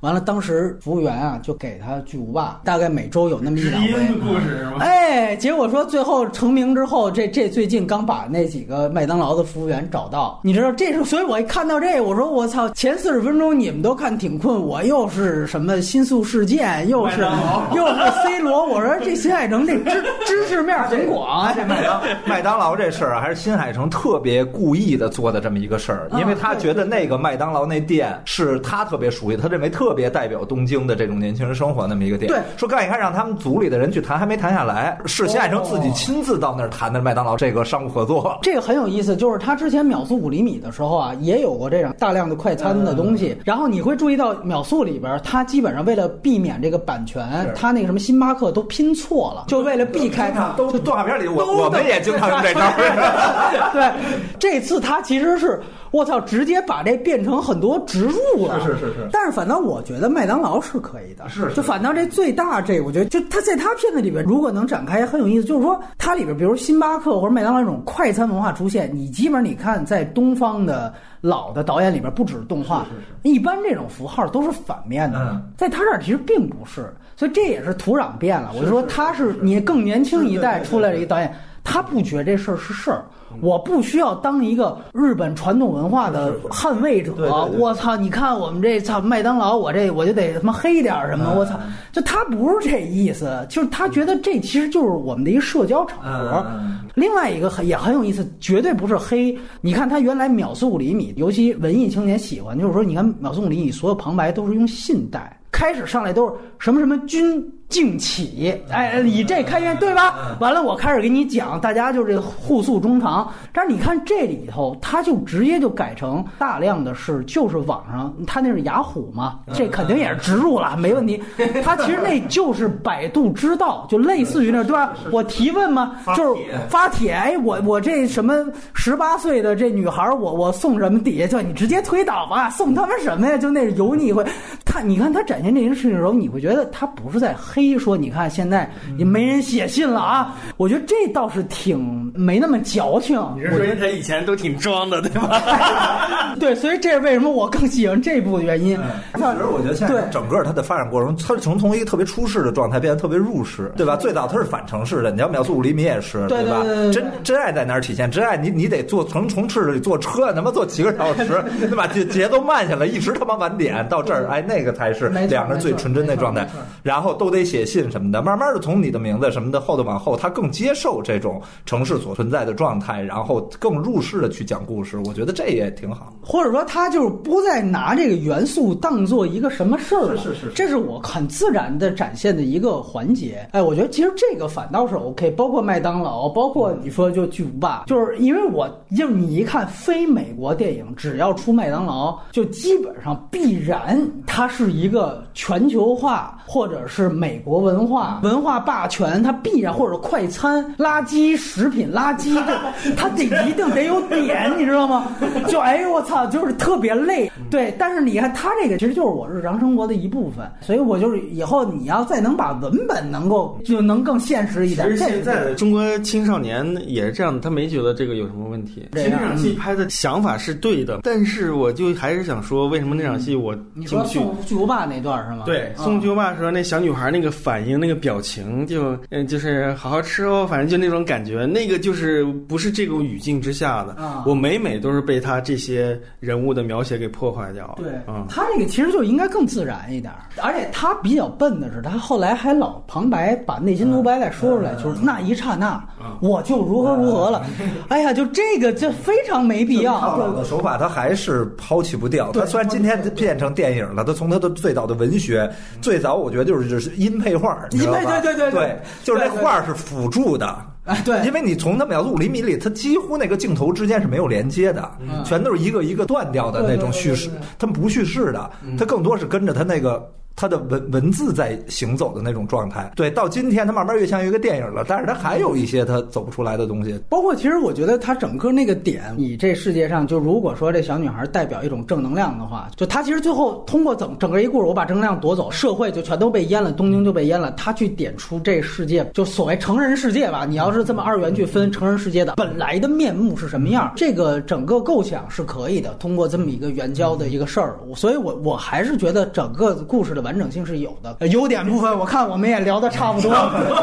完了当时服务员啊就给他巨无霸，大概每周有那么一两回。故事是吗？哎，结果说最后成名之后，这这最近刚把那几个麦当劳的服务员找到，你知道这是，所以我一看到这，我说我操，前四十分钟你们都看挺困，我又是什么新宿事件，又是又是 C 罗，我说这新海诚这知 <laughs> 知识面很广，<laughs> 这麦当 <laughs> 麦当劳这事儿啊，还是新海诚特别故意的做的这么一个事儿，因为他觉得那个麦当劳那店是他特别熟悉，他认为特别代表东京的这种年轻人生活那么一个店。对说干一看让他们组里的人去谈，还没谈下来，是新海诚自己亲自到那儿谈的麦当劳这个商务合作。这个很有意思，就是他之前秒速五厘米的时候啊，也有过这样大量的快餐的东西。然后你会注意到秒速里边，他基本上为了避免这个版权，他那个什么星巴克都拼错了，就为了避开他。都动画片里我都我们也经常用这招儿。<laughs> 对，这次他其实是我操，直接把这变成很多植入了。是是是是但是反倒我觉得麦当劳是可以的，是是就反倒这最大这个，我觉得就他在他片子里边，如果能展开也很有意思，就是说它里边，比如星巴克或者麦当劳这种快餐文化出现，你基本上你看在东方的。老的导演里边不只是动画，一般这种符号都是反面的，嗯在他这儿其实并不是，所以这也是土壤变了。我就说他是你更年轻一代出来的一个导演，他不觉得这事儿是事儿。我不需要当一个日本传统文化的捍卫者。我操！你看我们这操麦当劳，我这我就得他妈黑点儿什么。我操！就他不是这意思，就是他觉得这其实就是我们的一个社交场合。另外一个很也很有意思，绝对不是黑。你看他原来秒速五厘米，尤其文艺青年喜欢，就是说，你看秒速五厘米所有旁白都是用信带。开始上来都是什么什么君敬起，哎，以这开篇，对吧？完了，我开始给你讲，大家就是互诉衷肠。但是你看这里头，他就直接就改成大量的是就是网上，他那是雅虎嘛，这肯定也是植入了，没问题。<laughs> 他其实那就是百度知道，就类似于那对吧？我提问嘛，就是发帖，哎，我我这什么十八岁的这女孩，我我送什么底下就你直接推倒吧，送他们什么呀？就那是油腻会，他你看他展现这件事情的时候，你会觉得他不是在黑黑，说你看现在也没人写信了啊。我觉得这倒是挺没那么矫情。你是说他以前都挺装的，对吧？<laughs> 对，所以这是为什么我更喜欢这部的原因。其实我觉得现在整个它的发展过程，它是从从一个特别出世的状态变得特别入世，对吧？最早它是反城市的，你要秒速五厘米也是，对吧？真真爱在哪儿体现？真爱你你得坐从从市里坐车，他妈坐几个小时，<laughs> 对吧？节节奏慢下来，一直他妈晚点到这儿，哎，那个才是两个人最纯真的状态。然后都得写信什么的，慢慢的从你的名字什么的后头往后，他更接受这种城市所存在的状态，然后更入世的去讲故事。我觉得这也挺好。或者说他就是不再拿这个元素当做一个什么事儿了，是是是这是我很自然的展现的一个环节。哎，我觉得其实这个反倒是 OK，包括麦当劳，包括你说就巨无霸，就是因为我就是你一看非美国电影，只要出麦当劳，就基本上必然它是一个全球化或者是美国文化文化霸权，它必然或者快餐垃圾食品垃圾，这 <laughs> 它得一定得有点，你知道吗？就哎呦我操，就是特别累。对，但是你看他这个其实就是我日常生活的一部分，所以我就是以后你要再能把文本能够就能更现实一点。其实现在的中国青少年也是这样的，他没觉得这个有什么问题。其实那场戏拍的想法是对的，但是我就还是想说，为什么那场戏我你说进不去？送巨无霸那段是吗？对，啊送巨无霸的时候，那小女孩那个反应、那个表情就，嗯，就是好好吃哦，反正就那种感觉，那个就是不是这种语境之下的。啊我每每都是被他这些人物的描写给破坏掉。对，嗯，他这个其实就应该更自然一点，而且他比较笨的是，他后来还老旁白把内心独白再说出来，就是那一刹那我就如何如何了，哎呀，就这个就非常没必要。套路的手法，他还是抛弃不掉。他虽然今天变成电影了，他从他的最早的文学，最早我觉得就是就是音配画，音配对对对对对，就是那画是辅助的。哎，对，因为你从那么要五厘米里，它几乎那个镜头之间是没有连接的，嗯。全都是一个一个断掉的那种叙事它不叙事的，它更多是跟着它那个。它的文文字在行走的那种状态，对，到今天它慢慢越像一个电影了，但是它还有一些它走不出来的东西。包括其实我觉得他整个那个点，你这世界上就如果说这小女孩代表一种正能量的话，就她其实最后通过整整个一故事，我把正能量夺走，社会就全都被淹了，东京就被淹了。她去点出这世界就所谓成人世界吧，你要是这么二元去分成人世界的本来的面目是什么样，这个整个构想是可以的。通过这么一个援交的一个事儿，所以我我还是觉得整个故事的完整性是有的。呃优点部分我看我们也聊得差不多，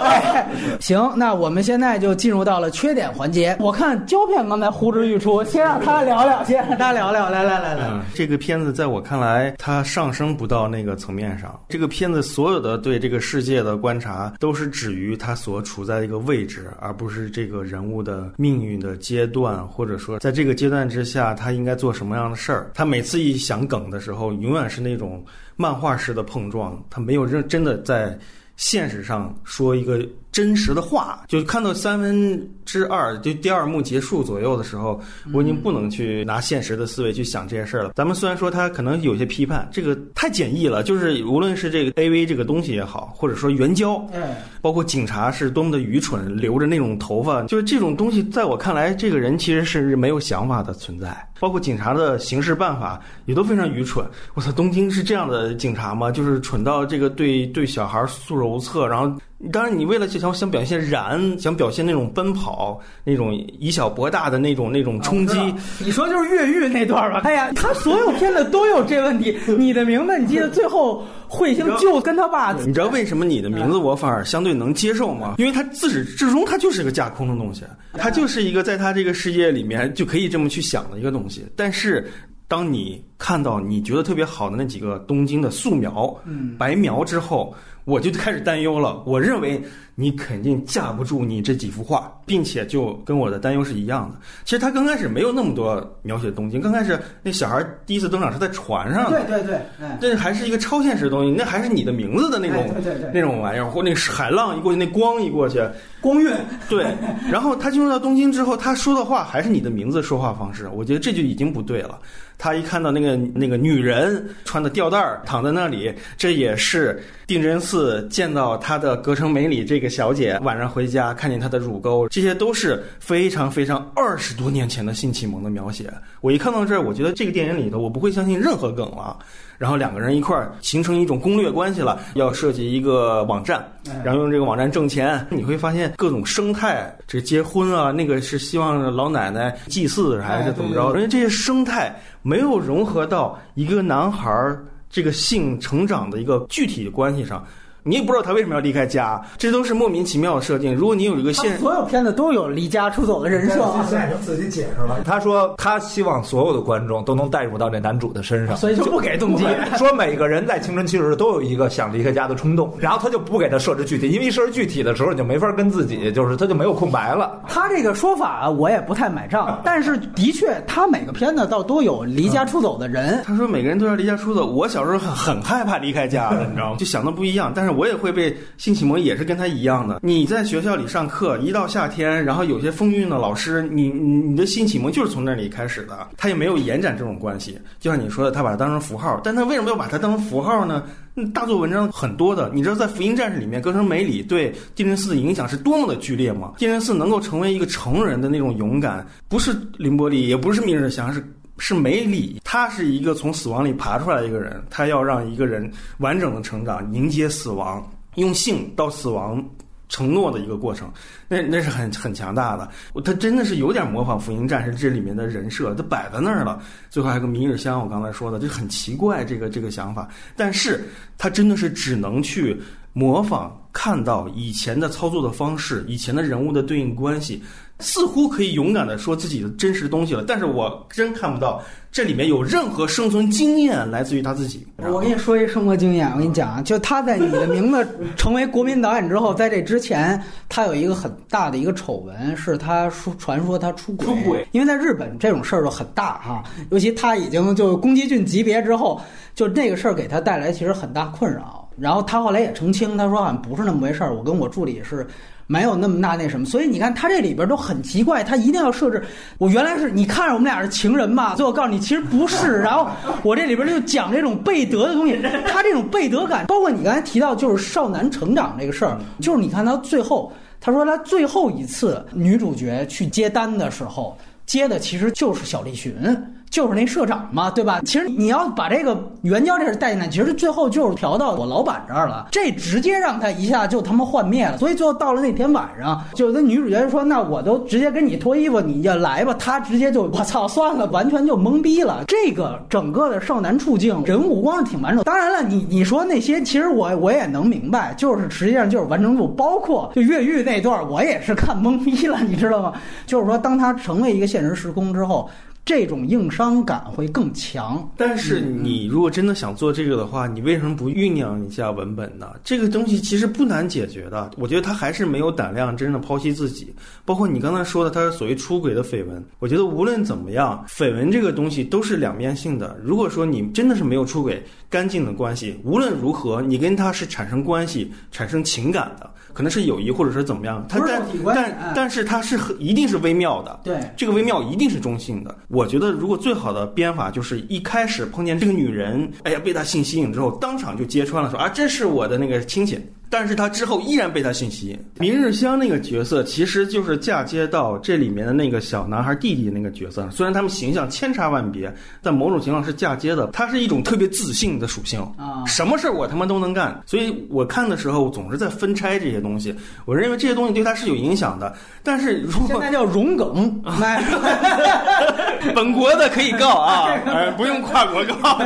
哎，行，那我们现在就进入到了缺点环节。我看胶片刚才呼之欲出，先让他聊聊，先让他聊聊，来来来来。嗯，这个片子在我看来，它上升不到那个层面上。这个片子所有的对这个世界的观察，都是止于它所处在的一个位置，而不是这个人物的命运的阶段，或者说在这个阶段之下，他应该做什么样的事儿。他每次一想梗的时候，永远是那种漫画式的碰撞，他没有认真的在现实上说一个真实的话。就看到三分之二，就第二幕结束左右的时候，我已经不能去拿现实的思维去想这些事儿了。咱们虽然说他可能有些批判，这个太简易了，就是无论是这个 A V 这个东西也好，或者说援交，哎，包括警察是多么的愚蠢，留着那种头发，就是这种东西，在我看来，这个人其实是没有想法的存在。包括警察的行事办法也都非常愚蠢。我操，东京是这样的警察吗？就是蠢到这个对对小孩束手无策，然后。当然，你为了就想想表现燃，想表现那种奔跑、那种以小博大的那种那种冲击，你说就是越狱那段吧？哎呀，他所有片子都有这问题。<laughs> 你的名字，你记得最后彗星就跟他爸，你知道为什么你的名字我反而相对能接受吗？因为他自始至终他就是个架空的东西，他就是一个在他这个世界里面就可以这么去想的一个东西。但是当你看到你觉得特别好的那几个东京的素描、嗯白描之后，我就开始担忧了。我认为你肯定架不住你这几幅画，并且就跟我的担忧是一样的。其实他刚开始没有那么多描写东京，刚开始那小孩第一次登场是在船上的，对对对，哎，这还是一个超现实的东西，那还是你的名字的那种、哎对对对那种玩意儿，或那个海浪一过去，那光一过去，光晕，<laughs> 对。然后他进入到东京之后，他说的话还是你的名字说话方式，我觉得这就已经不对了。他一看到那个那个女人穿的吊带儿躺在那里，这也是定真寺见到他的隔城美里这个小姐，晚上回家看见她的乳沟，这些都是非常非常二十多年前的性启蒙的描写。我一看到这儿，我觉得这个电影里头我不会相信任何梗了。然后两个人一块儿形成一种攻略关系了，要设计一个网站，然后用这个网站挣钱。你会发现各种生态，这结婚啊，那个是希望老奶奶祭祀还是怎么着？因为这些生态没有融合到一个男孩儿这个性成长的一个具体的关系上。你也不知道他为什么要离开家，这都是莫名其妙的设定。如果你有一个现，所有片子都有离家出走的人设，现在就自己解释了。他说他希望所有的观众都能带入到这男主的身上，所以就不给动机。说每个人在青春期时都有一个想离开家的冲动，然后他就不给他设置具体，因为一设置具体的时候你就没法跟自己，就是他就没有空白了。他这个说法我也不太买账，<laughs> 但是的确他每个片子倒都有离家出走的人。他说每个人都要离家出走，我小时候很很害怕离开家的，你知道吗？<laughs> 就想的不一样，但是我也会被。性启蒙也是跟他一样的。你在学校里上课，一到夏天，然后有些风韵的老师，你你的性启蒙就是从那里开始的。他也没有延展这种关系，就像你说的，他把它当成符号。但他为什么要把它当成符号呢？大做文章很多的。你知道在《福音战士》里面，歌声美里对金正四的影响是多么的剧烈吗？金正四能够成为一个成人的那种勇敢，不是林波丽，也不是明日香，是是没理。他是一个从死亡里爬出来一个人，他要让一个人完整的成长，迎接死亡。用性到死亡承诺的一个过程，那那是很很强大的。他真的是有点模仿《福音战士》这里面的人设，他摆在那儿了。最后还有个明日香，我刚才说的，就很奇怪这个这个想法。但是他真的是只能去模仿，看到以前的操作的方式，以前的人物的对应关系。似乎可以勇敢的说自己的真实东西了，但是我真看不到这里面有任何生存经验来自于他自己。我跟你说一生活经验，我跟你讲啊，<laughs> 就他在你的名字成为国民导演之后，在这之前，他有一个很大的一个丑闻，是他说传说他出轨。出轨，因为在日本这种事儿就很大哈，尤其他已经就宫崎骏级别之后，就那个事儿给他带来其实很大困扰。然后他后来也澄清，他说好像不是那么回事儿，我跟我助理是。没有那么大那什么，所以你看他这里边都很奇怪，他一定要设置我原来是你看着我们俩是情人嘛，最后告诉你其实不是，然后我这里边就讲这种背德的东西，他这种背德感，包括你刚才提到就是少男成长这个事儿，就是你看他最后他说他最后一次女主角去接单的时候接的其实就是小栗旬。就是那社长嘛，对吧？其实你要把这个援交这事带进来，其实最后就是调到我老板这儿了，这直接让他一下就他妈幻灭了。所以最后到了那天晚上，就那女主角说：“那我都直接跟你脱衣服，你就来吧。”他直接就我操，算了，完全就懵逼了。这个整个的少男处境人物光是挺完整。当然了，你你说那些，其实我我也能明白，就是实际上就是完成度，包括就越狱那段，我也是看懵逼了，你知道吗？就是说，当他成为一个现实时空之后。这种硬伤感会更强，但是你如果真的想做这个的话，你为什么不酝酿一下文本呢？这个东西其实不难解决的。我觉得他还是没有胆量真正的剖析自己，包括你刚才说的他所谓出轨的绯闻。我觉得无论怎么样，绯闻这个东西都是两面性的。如果说你真的是没有出轨干净的关系，无论如何你跟他是产生关系、产生情感的。可能是友谊，或者是怎么样？他但但但是他是一定是微妙的。对，这个微妙一定是中性的。我觉得，如果最好的编法就是一开始碰见这个女人，哎呀，被她性吸引之后，当场就揭穿了，说啊，这是我的那个亲戚。但是他之后依然被他性吸引。明日香那个角色其实就是嫁接到这里面的那个小男孩弟弟那个角色。虽然他们形象千差万别，但某种情况是嫁接的。他是一种特别自信的属性啊，什么事儿我他妈都能干。所以我看的时候总是在分拆这些东西。我认为这些东西对他是有影响的。但是如果现在叫融梗，<laughs> 本国的可以告啊，<laughs> 不用跨国告。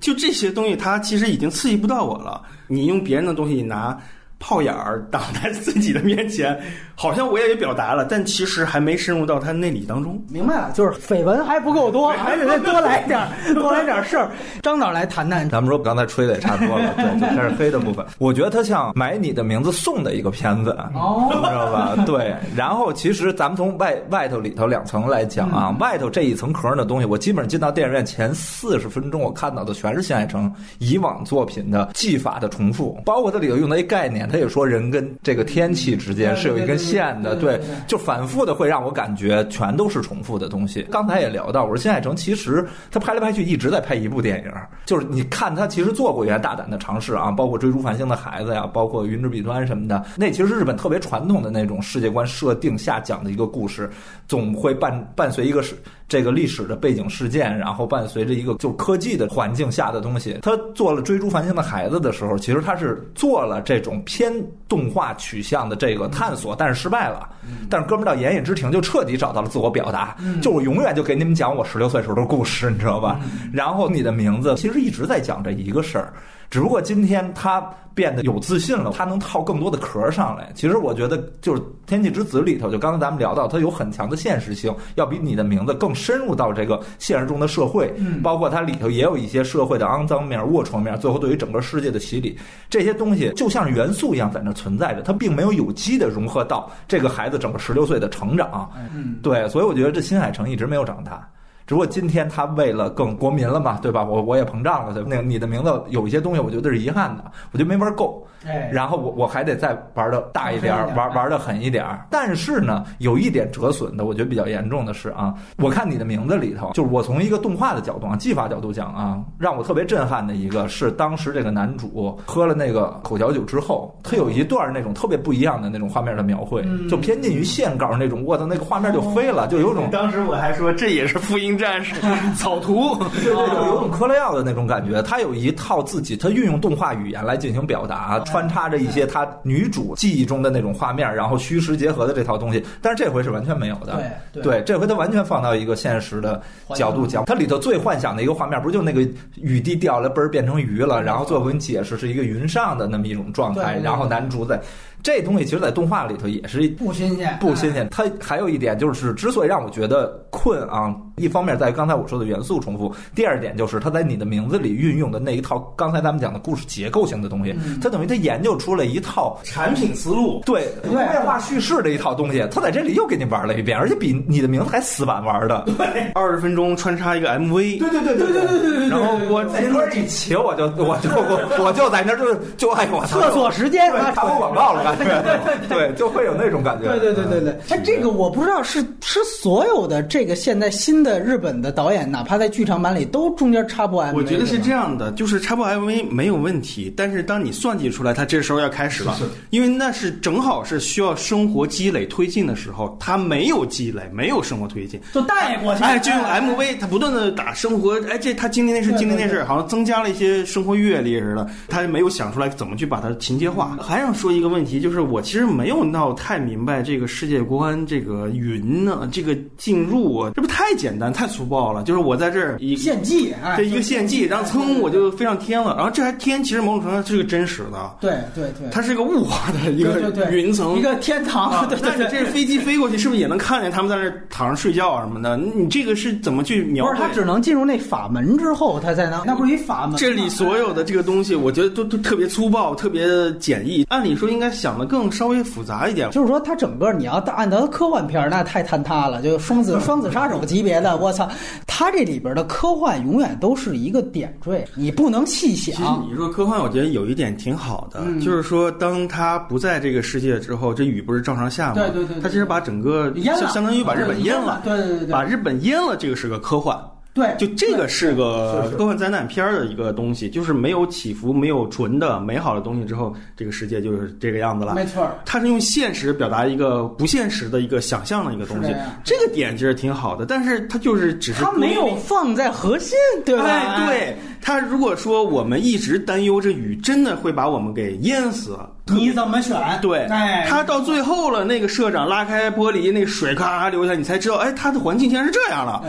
就这些东西，他其实已经刺激不到我了。你用别人的东西拿炮眼儿挡在自己的面前。好像我也表达了，但其实还没深入到他内里当中。明白了，就是绯闻还不够多，<laughs> 还得再多来点儿，多来点儿事儿。张导来谈谈。咱们说刚才吹的也差不多了，对，就开始黑的部分。我觉得他像买你的名字送的一个片子，哦，知道吧？<laughs> 对。然后其实咱们从外外头里头两层来讲啊，外头这一层壳的东西，我基本上进到电影院前四十分钟，我看到的全是新海诚以往作品的技法的重复，包括它里头用的一概念念，他也说人跟这个天气之间是有一根线的，对，就反复的会让我感觉全都是重复的东西。刚才也聊到，我说新海诚其实他拍来拍去一直在拍一部电影，就是你看他其实做过一些大胆的尝试啊，包括追逐繁星的孩子呀，包括云之彼端什么的，那其实是日本特别传统的那种世界观设定下讲的一个故事，总会伴伴随一个是这个历史的背景事件，然后伴随着一个就科技的环境下的东西。他做了追逐繁星的孩子的时候，其实他是做了这种偏动画取向的这个探索，但是失败了。但是哥们儿到《言叶之庭》就彻底找到了自我表达，就我永远就给你们讲我十六岁时候的故事，你知道吧？然后你的名字其实一直在讲这一个事儿。只不过今天他变得有自信了，他能套更多的壳上来。其实我觉得，就是《天气之子》里头，就刚才咱们聊到，它有很强的现实性，要比你的名字更深入到这个现实中的社会。嗯，包括它里头也有一些社会的肮脏面、龌龊面，最后对于整个世界的洗礼，这些东西就像元素一样在那存在着，它并没有有机的融合到这个孩子整个十六岁的成长。嗯，对，所以我觉得这新海诚一直没有长大。只不过今天他为了更国民了嘛，对吧？我我也膨胀了，对吧？那个你的名字有一些东西，我觉得是遗憾的，我觉得没玩够。哎，然后我我还得再玩的大一点，玩玩的狠一点。但是呢，有一点折损的，我觉得比较严重的是啊，我看你的名字里头，就是我从一个动画的角度啊，技法角度讲啊，让我特别震撼的一个是当时这个男主喝了那个口嚼酒之后，他有一段那种特别不一样的那种画面的描绘，就偏近于线稿那种，我操，那个画面就飞了，就有种 <laughs> 当时我还说这也是福音战士 <laughs> 草图，对对，就有种嗑了药的那种感觉。他有一套自己，他运用动画语言来进行表达。穿插着一些他女主记忆中的那种画面，然后虚实结合的这套东西，但是这回是完全没有的。对对，这回他完全放到一个现实的角度讲，它里头最幻想的一个画面，不就那个雨滴掉了，嘣儿变成鱼了，然后最后给你解释是一个云上的那么一种状态，然后男主在。这东西其实，在动画里头也是不新鲜，不新鲜。它还有一点就是，之所以让我觉得困啊，一方面在于刚才我说的元素重复，第二点就是他在你的名字里运用的那一套刚才咱们讲的故事结构性的东西，他等于他研究出了一套产品思路，对工业化叙事的一套东西，他在这里又给你玩了一遍，而且比你的名字还死板玩的。对，二十分钟穿插一个 MV，对对对对对对对对。然后我那歌一起，我就我就我我就在那就就哎我厕所时间插播广告了，感觉。对，就会有那种感觉。对对对对对，哎，这个我不知道是是所有的这个现在新的日本的导演，哪怕在剧场版里都中间插播 MV。我觉得是这样的，就是插播 MV 没有问题，但是当你算计出来，他这时候要开始了，因为那是正好是需要生活积累推进的时候，他没有积累，没有生活推进，就带过去。哎，就用 MV，他不断的打生活，哎，这他经历那事，经历那事，好像增加了一些生活阅历似的，他没有想出来怎么去把它情节化。还想说一个问题，就是我其实没有闹太明白这个世界观，这个云呢，这个进入啊，这不太简单，太粗暴了。就是我在这儿一献祭，哎这一个献祭，然后噌我就飞上天了。然后这还天，其实某种程度上是个真实的，对对对，它是一个雾化的一个云层，一个天堂。但是这飞机飞过去，是不是也能看见他们在那躺着睡觉什么的？你这个是怎么去描？不是，他只能进入那法门之后，他才能。那不是一法门。这里所有的这个东西，我觉得都都特别粗暴，特别简易。按理说应该想的更稍微复杂一点。就是说，它整个你要按照科幻片那太坍塌了，就双子 <laughs> 双子杀手级别的，我操！它这里边的科幻永远都是一个点缀，你不能细想。其实你说科幻，我觉得有一点挺好的，就是说，当他不在这个世界之后，这雨不是照常下吗？对对对，他其实把整个相相当于把日本淹了，对对对，把日本淹了，这个是个科幻。对，就这个是个科幻灾难片的一个东西，就是没有起伏、没有纯的美好的东西之后，这个世界就是这个样子了。没错，它是用现实表达一个不现实的一个想象的一个东西，这个点其实挺好的。但是它就是只是它没有放在核心，对吧？哎，对，它如果说我们一直担忧这雨真的会把我们给淹死，你怎么选？对，哎，他到最后了，那个社长拉开玻璃，那个水咔流下，你才知道，哎，他的环境竟然是这样了。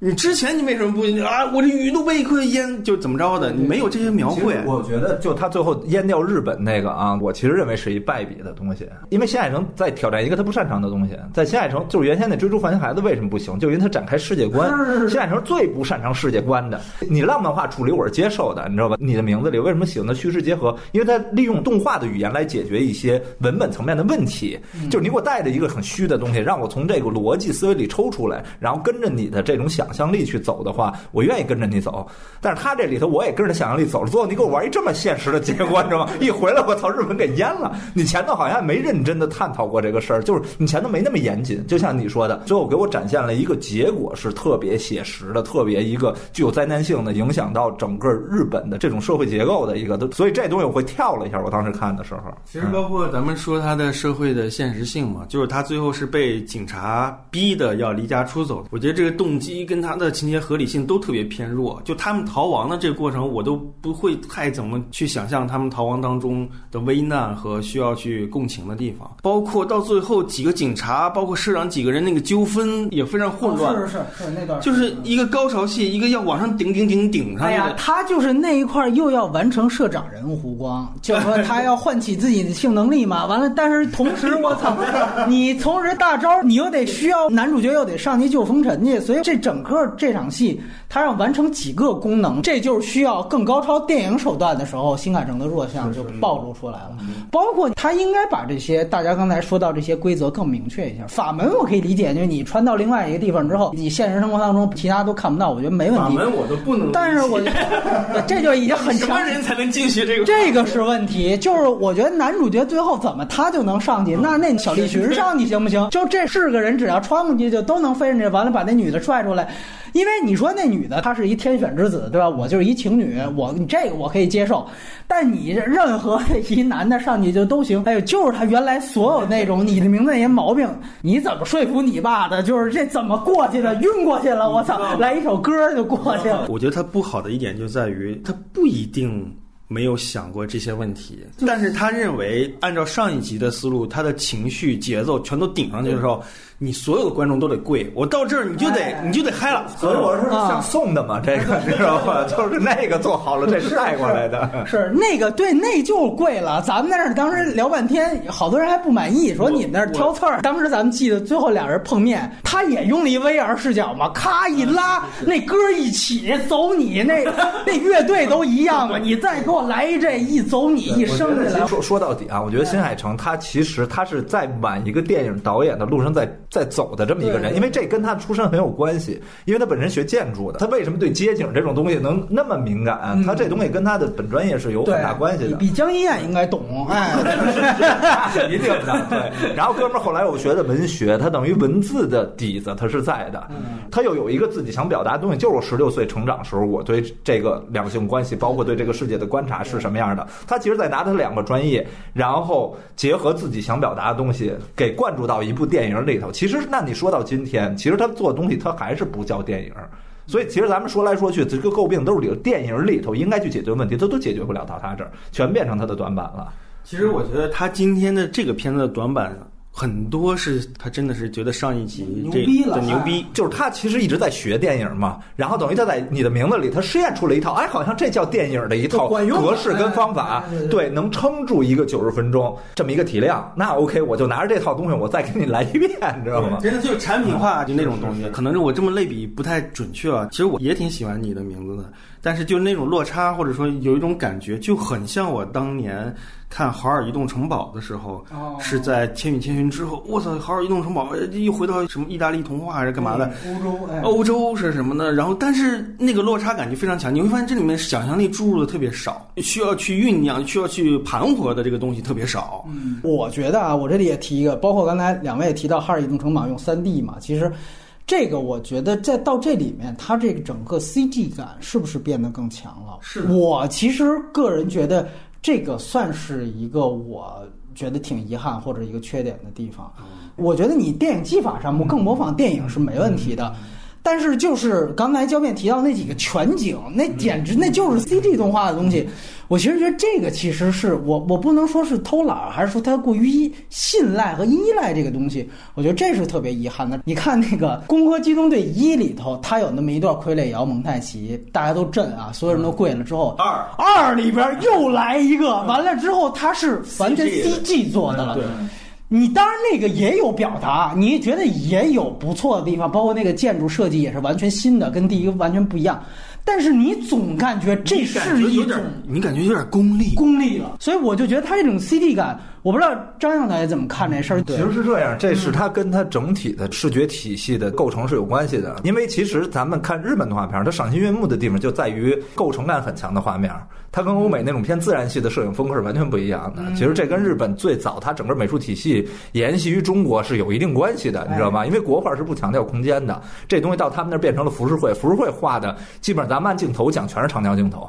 你之前你为什么不啊？我这雨都被一颗烟，就怎么着的？你没有这些描绘。我觉得，就他最后淹掉日本那个啊，我其实认为是一败笔的东西。因为新海诚在挑战一个他不擅长的东西。在新海诚就是原先那追逐繁星孩子为什么不行？就因为他展开世界观。新海诚最不擅长世界观的。你浪漫化处理我是接受的，你知道吧？你的名字里为什么喜欢的虚实结合？因为他利用动画的语言来解决一些文本层面的问题。就是你给我带着一个很虚的东西，让我从这个逻辑思维里抽出来，然后跟着你的这种想想象力去走的话，我愿意跟着你走。但是他这里头我也跟着想象力走了，最后你给我玩一这么现实的结果，你知道吗？<laughs> 一回来我操，日本给淹了。你前头好像没认真的探讨过这个事儿，就是你前头没那么严谨。就像你说的，最后给我展现了一个结果是特别写实的，特别一个具有灾难性的，影响到整个日本的这种社会结构的一个。所以这东西我会跳了一下，我当时看的时候。其实包括咱们说他的社会的现实性嘛，就是他最后是被警察逼的要离家出走。我觉得这个动机跟他的情节合理性都特别偏弱。就他们逃亡的这个过程，我都不会太怎么去想象他们逃亡当中的危难和需要去共情的地方。包括到最后几个警察，包括社长几个人那个纠纷也非常混乱。是是是那段就是一个高潮戏，一个要往上顶顶顶顶上哎呀，。他就是那一块又要完成社长人物弧光，就是说他要唤起自己的性能力嘛。完了，但是同时我操，你同时大招你又得需要男主角又得上去救风尘去，所以这整个这场戏他要完成几个功能，这就是需要更高超电影手段的时候，新海诚的弱项就暴露出来了。包括他应该把这些大家刚才说到这些规则更明确一下。法门我可以理解，就是你穿到另外一个地方之后，你现实生活当中其他都看不到，我觉得没问题。法门我都不能，但是我觉 <laughs> 得这就已经很强什么。人才能进去这个？这个是问题，就是我觉得男主角最后怎么他就能上去？那那小栗旬上去行不行？就这是个人，只要穿过去就都能飞上去，完了把那女的拽出来。因为你说那女的她是一天选之子，对吧？我就是一情侣，我你这个我可以接受，但你任何一男的上去就都行。哎呦，就是他原来所有那种你的名字那些毛病，<laughs> 你怎么说服你爸的？就是这怎么过去的？晕过去了，我操！来一首歌就过去了。<laughs> 我觉得他不好的一点就在于他不一定没有想过这些问题，但是他认为按照上一集的思路，他的情绪节奏全都顶上去的时候，你所有的观众都得跪，我到这儿你就得哎你就得嗨了。所以我说想送的嘛，这个你知道吗？<laughs> 就是那个做好了，这是带过来的。是那个对，那就跪了。咱们在那儿当时聊半天，好多人还不满意，说你们那儿挑刺儿。当时咱们记得最后俩人碰面，他也用了一 VR 视角嘛，咔一拉，那歌一起走你，那 <laughs> 那乐队都一样嘛，你再给我来一这一走你一升起来。说说到底啊，我觉得新海诚他其实他是在晚一个电影导演的路上在在走的这么一个人，因为这跟他出身很有关系，因为他本身学建筑的，他为什么对街景这种东西能那么敏感？他这东西跟他的本专业是有很大关系的。比比江一燕应该懂，<laughs> 哎，一定的，对。然后哥们儿后来我学的文学，他等于文字的底子他是在的，他又有一个自己想表达的东西，就是我十六岁成长时候，我对这个两性关系，包括对这个世界的观察是什么样的。他其实在拿他两个专业，然后结合自己想表达的东西，给灌注到一部电影里头。其实，那你说到今天，其实他做东西，他还是不叫电影。所以，其实咱们说来说去，这个诟病都是里电影里头应该去解决问题，他都解决不了到他这儿，全变成他的短板了。其实我觉得他今天的这个片子的短板很多是他真的是觉得上一集这牛逼了的牛逼，就是他其实一直在学电影嘛，然后等于他在你的名字里，他试验出了一套，哎，好像这叫电影的一套管用格式跟方法对，能撑住一个九十分钟这么一个体量，那 OK，我就拿着这套东西，我再给你来一遍，你知道吗？真的就是产品化，就那种东西。可能是我这么类比不太准确啊。其实我也挺喜欢你的名字的，但是就那种落差，或者说有一种感觉，就很像我当年看《豪尔移动城堡》的时候，哦是在《千与千寻》之后，我操，《豪尔移动城堡》又回到什么意大利童话还是干嘛的？欧洲，哎，欧洲是什么呢？然后，但是那个落差感就非常强。你会发现这里面想象力注入的特别少，需要去酝酿、需要去盘活的这个东西特别少。我觉得啊，我这里也提一个，包括刚才两位也提到《哈尔移动城堡》用三 D 嘛，其实这个我觉得在到这里面，它这个整个 CG 感是不是变得更强了？是我其实个人觉得这个算是一个我觉得挺遗憾或者一个缺点的地方。我觉得你电影技法上更模仿电影是没问题的。但是就是刚才焦片提到那几个全景，那简直那就是 CG 动画的东西。我其实觉得这个其实是我我不能说是偷懒儿，还是说他过于依信赖和依赖这个东西。我觉得这是特别遗憾的。你看那个《攻壳机动队一》里头，他有那么一段傀儡摇蒙太奇，大家都震啊，所有人都跪了之后，二二里边又来一个，完了之后他是完全 CG 做的了。对你当然那个也有表达，你觉得也有不错的地方，包括那个建筑设计也是完全新的，跟第一个完全不一样。但是你总感觉这是一种你感觉有点功利。功利了，所以我就觉得他这种 CD 感我不知道张亮导演怎么看这事儿。其实是这样，这是它跟它整体的视觉体系的构成是有关系的。因为其实咱们看日本动画片，它赏心悦目的地方就在于构成感很强的画面，它跟欧美那种偏自然系的摄影风格是完全不一样的。其实这跟日本最早它整个美术体系沿袭于中国是有一定关系的，你知道吗？因为国画是不强调空间的，这东西到他们那儿变成了浮世绘，浮世绘画的基本上咱们按镜头讲全是长焦镜头，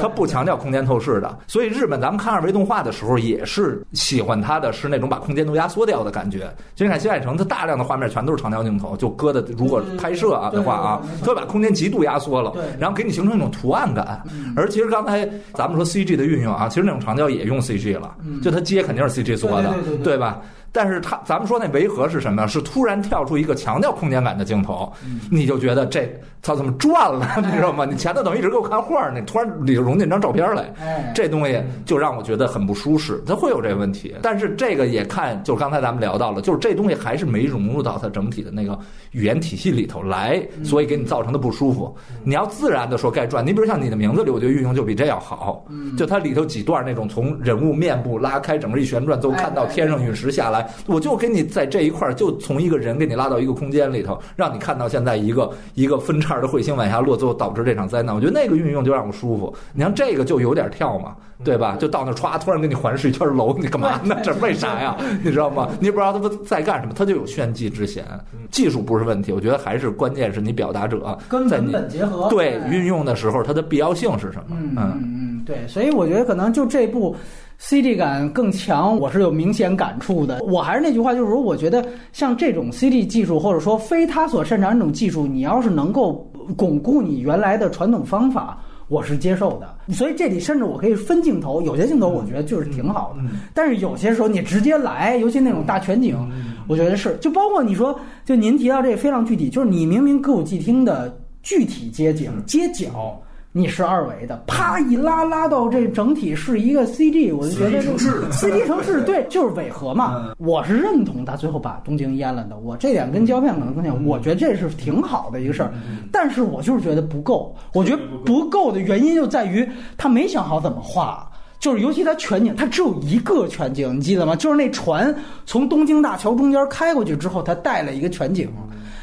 它不强调空间透视的。所以日本咱们看二维动画的时候也是喜欢它的是那种把空间都压缩掉的感觉。就你看新海城，它大量的画面全都是长焦镜头，就搁的如果拍摄啊的话啊，它会把空间极度压缩了，然后给你形成一种图案感。而其实刚才咱们说 CG 的运用啊，其实那种长焦也用 CG 了，就它接肯定是 CG 做的，对吧？但是他，咱们说那违和是什么呀？是突然跳出一个强调空间感的镜头，你就觉得这他怎么转了，你知道吗？你前头等于一直给我看画儿，你突然里头融进张照片来，哎，这东西就让我觉得很不舒适，它会有这个问题。但是这个也看，就是刚才咱们聊到了，就是这东西还是没融入到它整体的那个语言体系里头来，所以给你造成的不舒服。你要自然的说该转，你比如像你的名字里，我觉得运用就比这要好。就它里头几段那种从人物面部拉开，整个一旋转，最后看到天上陨石下来，我就给你在这一块儿，就从一个人给你拉到一个空间里头，让你看到现在一个一个分叉的彗星往下落，最后导致这场灾难。我觉得那个运用就让我舒服。你像这个就有点跳嘛，对吧？就到那歘，突然给你环视一圈楼，你干嘛呢？这为啥呀？你知道吗？你也不知道他们在干什么，他就有炫技之嫌。技术不是问题，我觉得还是关键是你表达者跟文在你本结合，对哎运用的时候，它的必要性是什么？嗯嗯嗯，对，所以我觉得可能就这部 CG 感更强，我是有明显感触的。我还是那句话，就是说，我觉得像这种 CD 技术，或者说非他所擅长这种技术，你要是能够巩固你原来的传统方法。我是接受的，所以这里甚至我可以分镜头，有些镜头我觉得就是挺好的，但是有些时候你直接来，尤其那种大全景，我觉得是，就包括你说，就您提到这个非常具体，就是你明明歌舞伎厅的具体街景街角。你是二维的，啪一拉拉到这整体是一个 CG，我就觉得是 CG 城市 <laughs> 对就是违和嘛。我是认同他最后把东京淹了的，我这点跟胶片可能更像，我觉得这是挺好的一个事儿。但是我就是觉得不够，我觉得不够的原因就在于他没想好怎么画。就是，尤其它全景，它只有一个全景，你记得吗？就是那船从东京大桥中间开过去之后，它带了一个全景，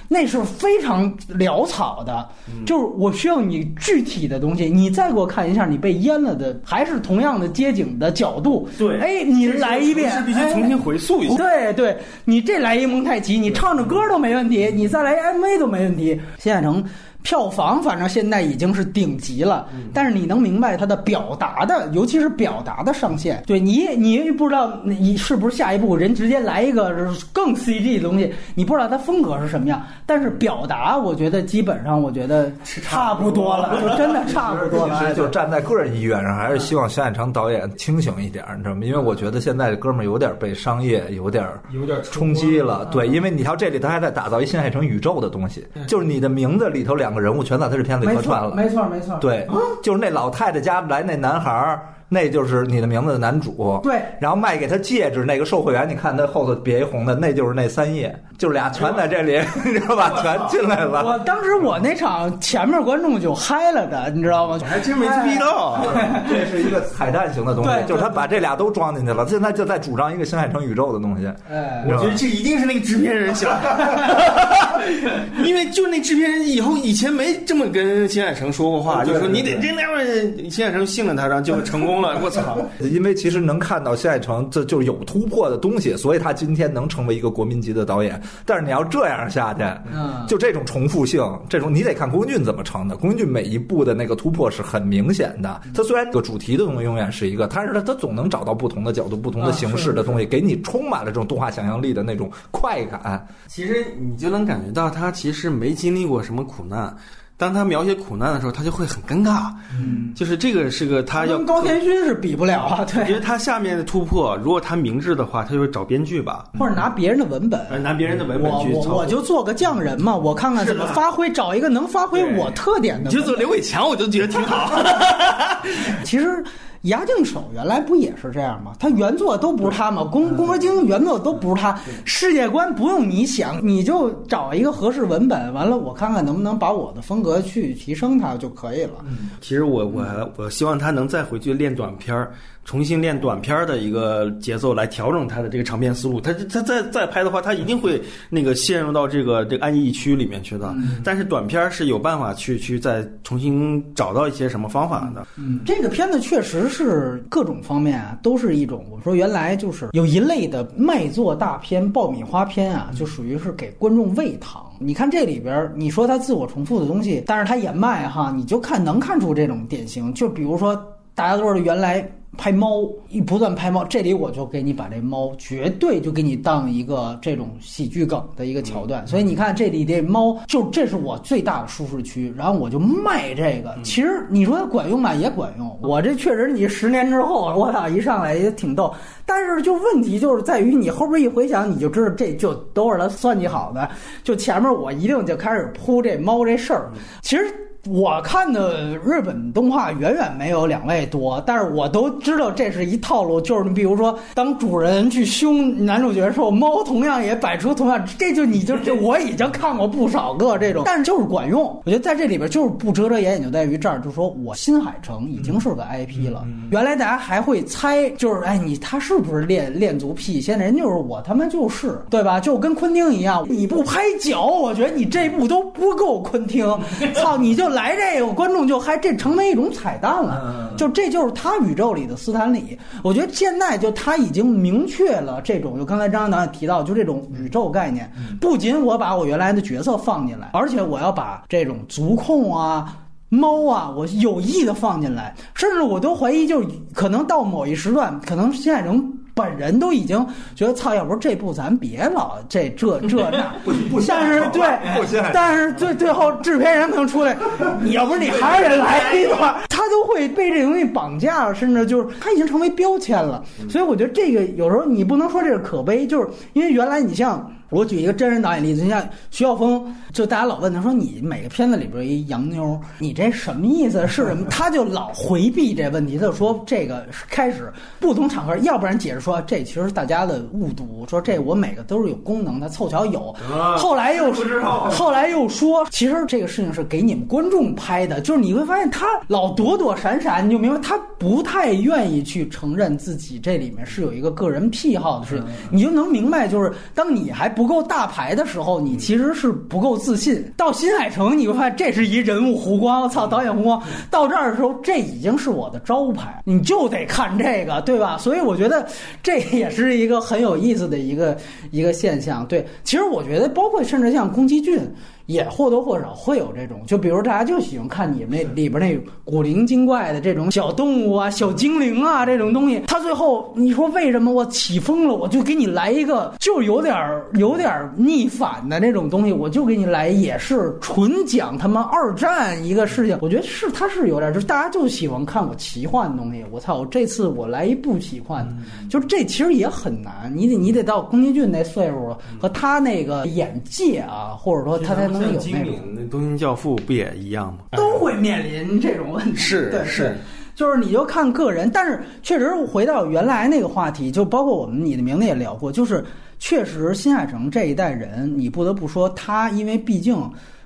那是非常潦草的。就是我需要你具体的东西，你再给我看一下你被淹了的，还是同样的街景的角度。对哎，你来一遍，是必须重新回溯一下。对对，你这来一蒙太奇，你唱着歌都没问题，你再来 MV 都没问题。新海诚票房反正现在已经是顶级了，但是你能明白它的表达的，尤其是表达的上限。对你，你不知道你是不是下一步人直接来一个更 CG 的东西，你不知道它风格是什么样，但是表达我觉得基本上我觉得差不多了，就真的差不多了。<laughs> 其实就站在个人意愿上，还是希望新海诚导演清醒一点，你知道吗？因为我觉得现在这哥们儿有点被商业有点有点冲击了。对，因为你瞧这里他还在打造一新海诚宇宙的东西，就是你的名字里头两个人物全在他这片子里客串，了。没错，没错。对，就是那老太太家来那男孩儿，那就是你的名字的男主。对然后卖给他戒指那个售货员，你看他后头别一红的，那就是那三页，就是俩全在这里，<laughs> 你知道吧？全进来了。我当时我那场前面观众就嗨了的，你知道吗？还真没注意到。<laughs> 这是一个彩蛋型的东西，就是他把这俩都装进去了，现在就在主张一个新海诚宇宙的东西。哎，我觉得这一定是那个制片人想的，<laughs> 因为就那制片人以后以前没这么跟新海诚说过话，就说你得这那样，新海诚信了他，然后就成功了。我操！<laughs> 因为其实能看到新海诚这就是有突破的东西，所以他今天能成为一个国民级的导演。但是你要这样下去，嗯就这种重复性，这种你得看宫崎骏怎么成的。宫崎骏每一部的那个突破是很明显的。他虽然这个主题的东西永远是一个，但是他他总能找到不同的角度、不同的形式的东西，给你充满了这种动画想象力的那种快感。其实你就能感觉到他其实没经历过什么苦难。当他描写苦难的时候，他就会很尴尬。嗯，就是这个是个他要跟高田勋是比不了啊，<laughs> 我觉对，得他下面的突破，如果他明智的话，他就会找编剧吧，或者拿别人的文本。呃，拿别人的文本我我去操我就做个匠人嘛，我看看怎么发挥，找一个能发挥我特点的。你就做刘伟强，我就觉得挺好。<laughs> <laughs> 其实牙镜手原来不也是这样吗？他原作都不是他吗？宫宫和经原作都不是他，世界观不用你想，你就找一个合适文本，完了我看看能不能把我的风格去提升它就可以了。其实我我我希望他能再回去练短片儿，重新练短片儿的一个节奏来调整他的这个长篇思路。他他再再拍的话，他一定会那个陷入到这个这个安逸区里面去的。但是短片儿是有办法去去再重新找到一些什么方法的。嗯，这个片子确实是各种方面啊，都是一种我说原来就是有一类的卖座大片、爆米花片啊，就属于是给观众喂糖。你看这里边儿，你说他自我重复的东西，但是他也卖哈，你就看能看出这种典型。就比如说大家都是原来。拍猫，一不断拍猫，这里我就给你把这猫绝对就给你当一个这种喜剧梗的一个桥段，所以你看这里这猫，就这是我最大的舒适区，然后我就卖这个。其实你说它管用吧，也管用。我这确实，你十年之后，我操，一上来也挺逗。但是就问题就是在于你后边一回想，你就知道这就都是他算计好的。就前面我一定就开始铺这猫这事儿，其实。我看的日本动画远远没有两位多，但是我都知道这是一套路，就是你比如说，当主人去凶男主角的时候，猫同样也摆出同样，这就你就这我已经看过不少个这种，但是就是管用。我觉得在这里边就是不遮遮掩掩，就在于这儿，就说我新海诚已经是个 IP 了。原来大家还会猜，就是哎你他是不是恋恋足癖？现在人就是我他妈就是对吧？就跟昆汀一样，你不拍脚，我觉得你这部都不够昆汀。<laughs> 操，你就。来这个观众就还这成为一种彩蛋了，就这就是他宇宙里的斯坦李。我觉得现在就他已经明确了这种，就刚才张张导也提到，就这种宇宙概念。不仅我把我原来的角色放进来，而且我要把这种足控啊、猫啊，我有意的放进来，甚至我都怀疑，就可能到某一时段，可能现在能。本人都已经觉得操，要不这部咱别老这这这 <laughs> 那，但是 <laughs> 对，但是最最后制片人可能出来，你要不是你还是得来一段，<laughs> 他都会被这东西绑架，甚至就是他已经成为标签了。所以我觉得这个有时候你不能说这是可悲，就是因为原来你像。我举一个真人导演例子，像徐晓峰，就大家老问他说：“你每个片子里边一洋妞，你这什么意思？是什么？” <laughs> 他就老回避这问题，他就说：“这个开始不同场合，要不然解释说这其实是大家的误读，说这我每个都是有功能的，凑巧有。后来又后来又说，其实这个事情是给你们观众拍的，就是你会发现他老躲躲闪闪，你就明白他不太愿意去承认自己这里面是有一个个人癖好的事情，你就能明白，就是当你还不。不够大牌的时候，你其实是不够自信。到新海诚，你会发现这是一人物弧光，我操，导演弧光。到这儿的时候，这已经是我的招牌，你就得看这个，对吧？所以我觉得这也是一个很有意思的一个一个现象。对，其实我觉得，包括甚至像宫崎骏。也或多或少会有这种，就比如大家就喜欢看你们那里边那古灵精怪的这种小动物啊、小精灵啊这种东西。他最后你说为什么我起风了，我就给你来一个，就有点有点逆反的那种东西，我就给你来，也是纯讲他妈二战一个事情。我觉得是他是有点，就是大家就喜欢看我奇幻的东西。我操，我这次我来一不奇幻的，就是这其实也很难，你得你得到宫崎骏那岁数和他那个眼界啊，或者说他才。像金敏那《东京教父》不也一样吗？都会面临这种问题。是是，就是你就看个人，但是确实回到原来那个话题，就包括我们你的名字也聊过，就是确实新海诚这一代人，你不得不说他，因为毕竟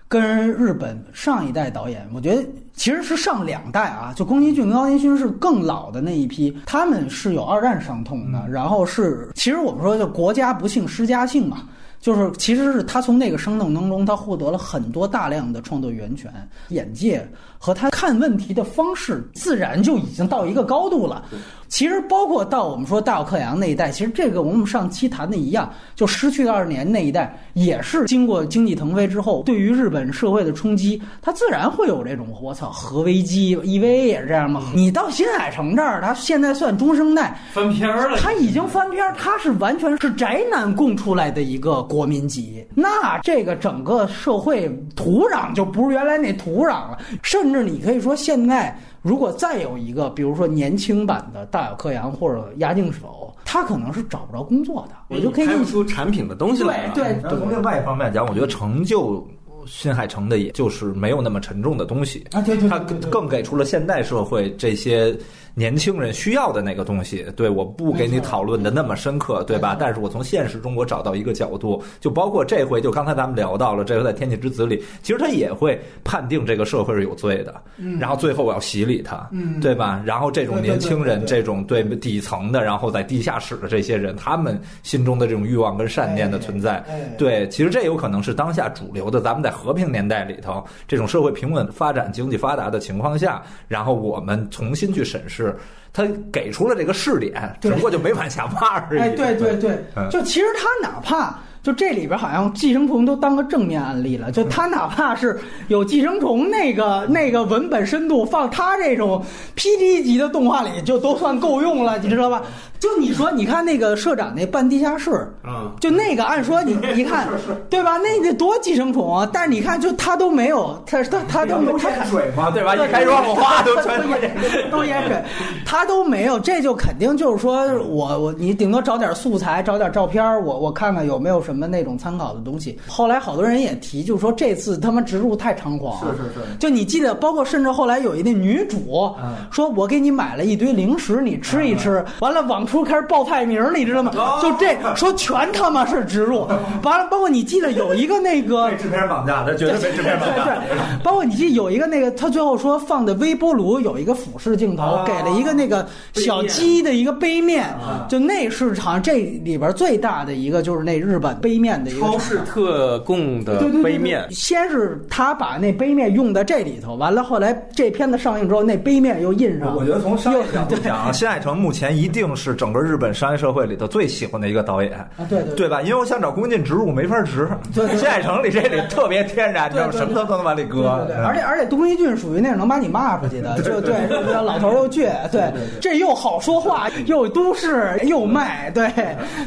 跟日本上一代导演，我觉得其实是上两代啊，就宫崎骏跟高田勋是更老的那一批，他们是有二战伤痛的，然后是其实我们说就国家不幸失家幸嘛。就是，其实是他从那个生动当中，他获得了很多大量的创作源泉、眼界和他看问题的方式，自然就已经到一个高度了。其实包括到我们说大有克洋那一代，其实这个我们上期谈的一样，就失去的二十年那一代，也是经过经济腾飞之后，对于日本社会的冲击，它自然会有这种我操核危机，EVA 也是这样吗。你到新海诚这儿，他现在算中生代翻篇了，他已经翻篇，他是完全是宅男供出来的一个国民级，那这个整个社会土壤就不是原来那土壤了，甚至你可以说现在。如果再有一个，比如说年轻版的大有克洋或者押境手，他可能是找不着工作的，我就可以拍不出产品的东西来。对，从另外一方面讲，我觉得成就新海诚的也就是没有那么沉重的东西，啊，对对他更更给出了现代社会这些年轻人需要的那个东西。对，我不给你讨论的那么深刻，对吧？但是我从现实中我找到一个角度，就包括这回，就刚才咱们聊到了，这回在《天气之子》里，其实他也会判定这个社会是有罪的，然后最后我要洗礼他，嗯对吧？然后这种年轻人，这种对底层的，然后在地下室的这些人，他们心中的这种欲望跟善念的存在，哎哎对，其实这有可能是当下主流的，咱们在和平年代里头，这种社会平稳发展、经济发达的情况下，然后我们重新去审视，他给出了这个试点，只对不过就没往下挖而已。哎，对对对嗯，就其实他哪怕就这里边好像寄生虫都当个正面案例了，就他哪怕是有寄生虫那个那个文本深度，放他这种 PD 级的动画里就都算够用了，你知道吧？就你说，你看那个社长那半地下室，嗯，就那个，按说你你看，<laughs> 对吧？那得多寄生虫啊！但是你看，就他都没有，他他他都没他水嘛，对吧？对一开始往花都全都淹都淹水，<laughs> 他都没有，这就肯定就是说我我你顶多找点素材，找点照片，我我看看有没有什么那种参考的东西。后来好多人也提，就是说这次他妈植入太猖狂了，是是是就你记得，包括甚至后来有一那女主嗯说，我给你买了一堆零食，你吃一吃，完了往出开始报菜名儿，你知道吗？就这说全他妈是植入，完了包括你记得有一个那个 <laughs> 被制片人绑架，他绝对被制片人绑架。对对，包括你记得有一个那个，他最后说放的微波炉有一个俯视镜头，啊给了一个那个小鸡的一个杯面啊，就那是好像这里边最大的一个就是那日本杯面的一个超厂市特供的对对对杯面。对，先是他把那杯面用在这里头，完了后来这片子上映之后，那杯面又印上。我觉得从商业角度讲啊，<laughs> 新海诚目前一定是整个日本商业社会里头最喜欢的一个导演。啊，对对对。吧？因为我想找宫进植入没法植，新海诚里这里特别天然，你知道吗？对什么都能往里对搁。对。对，而且而且东西俊属于那种能把你骂出去的，就对，老头儿又倔，对，这又好说话，又都市又卖，对，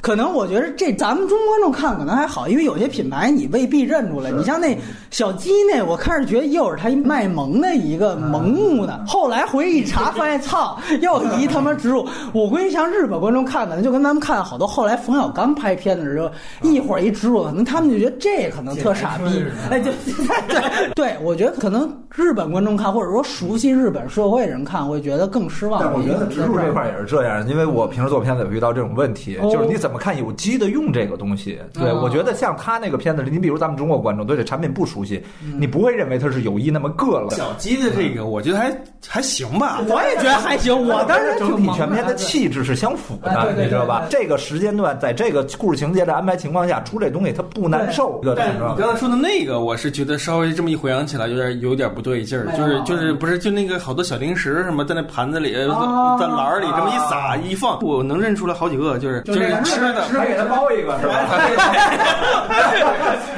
可能我觉得这咱们中国观众看可能还好，因为有些品牌你未必认出来，你像那小鸡那，我开始觉得又是他一卖萌的一个萌物呢，后来回去一查发现，操，又一他妈植入，我估计像日本观众看的，就跟咱们看好多后来冯小刚拍片的时候，一会儿一植入，可能他们就觉得这可能特傻逼，哎，就对对，我觉得可能日本观众看，或者说熟悉日本社会人看，会觉得更失望。但我觉得植入这块也是这样，因为我平时做片子有遇到这种问题，哦就是你怎么看有机的用这个东西？对，啊我觉得像他那个片子，你比如咱们中国观众对这产品不熟悉，嗯你不会认为他是有意那么硌了。小鸡的这个，我觉得还还行吧。我也觉得还行，我当时整体全片的气质是相符的，你知道吧？这个时间段，在这个故事情节的安排情况下，出这东西它不难受，但你刚才说的那个，我是觉得稍微这么一回想起来，有点有点不对劲儿，就是就是不是就那个好多小零食什么在那盘子里、啊在篮儿里这么一撒一放，我能认出来好几个，就是就是吃的。还给他包一个是吧？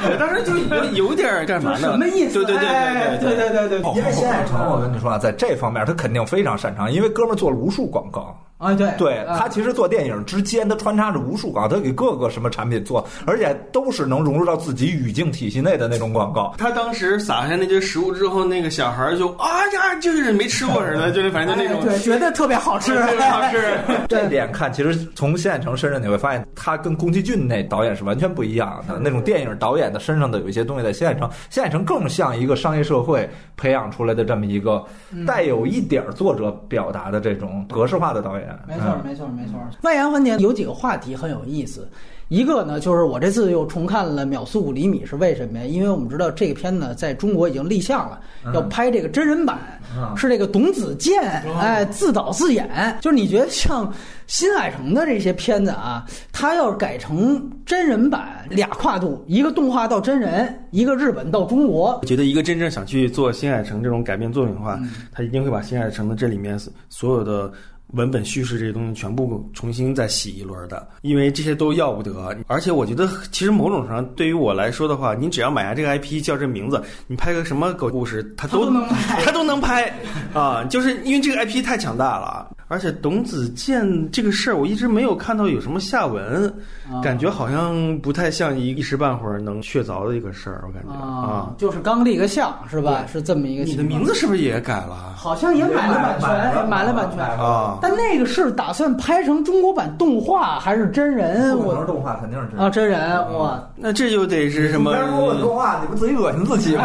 我 <laughs> 当时就有有点干嘛呢？什么意思？对对对哎对对对对对，因为新海成，我跟你说啊，在这方面他肯定非常擅长，因为哥们儿做了无数广告。啊对对啊他其实做电影之间，他穿插着无数广告，他给各个什么产品做，而且都是能融入到自己语境体系内的那种广告。他当时撒下那些食物之后，那个小孩儿就啊呀，就是没吃过似的，就是反正就那种哎对，觉得特别好吃，<laughs> 特别好吃。这点看，其实从新海诚身上你会发现，他跟宫崎骏那导演是完全不一样的。那种电影导演的身上的有一些东西，在新海诚，新海诚更像一个商业社会培养出来的这么一个带有一点作者表达的这种格式化的导演。没错，嗯没错，没错。外延环节有几个话题很有意思，一个呢就是我这次又重看了《秒速五厘米》，是为什么呀？因为我们知道这个片子在中国已经立项了，要拍这个真人版，嗯是这个董子健哎自导自演。就是你觉得像新海诚的这些片子啊，他要是改成真人版，俩跨度，一个动画到真人，一个日本到中国，我觉得一个真正想去做新海诚这种改编作品的话，他一定会把新海诚的这里面所有的文本叙事这些东西全部重新再洗一轮的，因为这些都要不得。而且我觉得，其实某种上对于我来说的话，你只要买下这个 <laughs> IP 叫这名字，你拍个什么狗故事，<laughs> 它都能拍它都能拍啊！就是因为这个 IP 太强大了。而且董子健这个事儿，我一直没有看到有什么下文，啊感觉好像不太像一一时半会儿能确凿的一个事儿，我感觉啊，就是刚立个像是吧？是这么一个你。的名字是不是也改了好像也买了版权，买了买了版权啊？但那个是打算拍成中国版动画还是真人？动画，肯定是真人啊，真人哇！那这就得是什么？但是如果动画，你不自己恶心自己吗？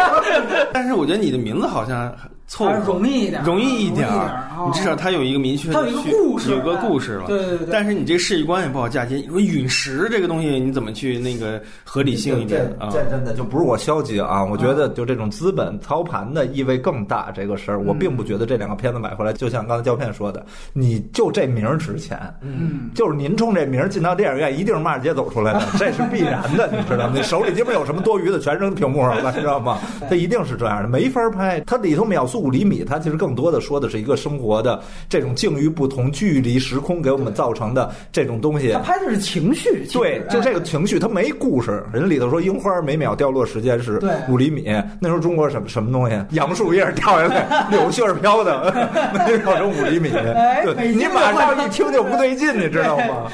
<laughs> 但是我觉得你的名字好像凑合容易一点，容易一点你至少它有一个明确的它有一个故事有个故事了。对对对对但是你这世界观也不好嫁接。你说陨石这个东西，你怎么去那个合理性一点这啊？这真的就不是我消极啊，我觉得就这种资本操盘的意味更大。这个事儿，我并不觉得这两个片子买回来，就像刚才胶片说的，你就这名儿值钱。嗯，就是您冲这名儿进到电影院，一定是骂着街走出来的，这是必然的，你知道吗？你手里基本有什么多余的，全扔屏幕上了，知道吗？<laughs> 它一定是这样的，没法拍。它里头秒速五厘米，它其实更多的说的是一个生活的这种境遇不同、距离、时空给我们造成的这种东西它。拍的是情绪，对，就这个哎情绪，它没故事。人家里头说樱花每秒掉落时间是五厘米，那时候中国什么什么东西？杨树叶掉下来，柳絮儿飘的，没秒成五厘米。对，你马上一听就不对劲，你知道吗？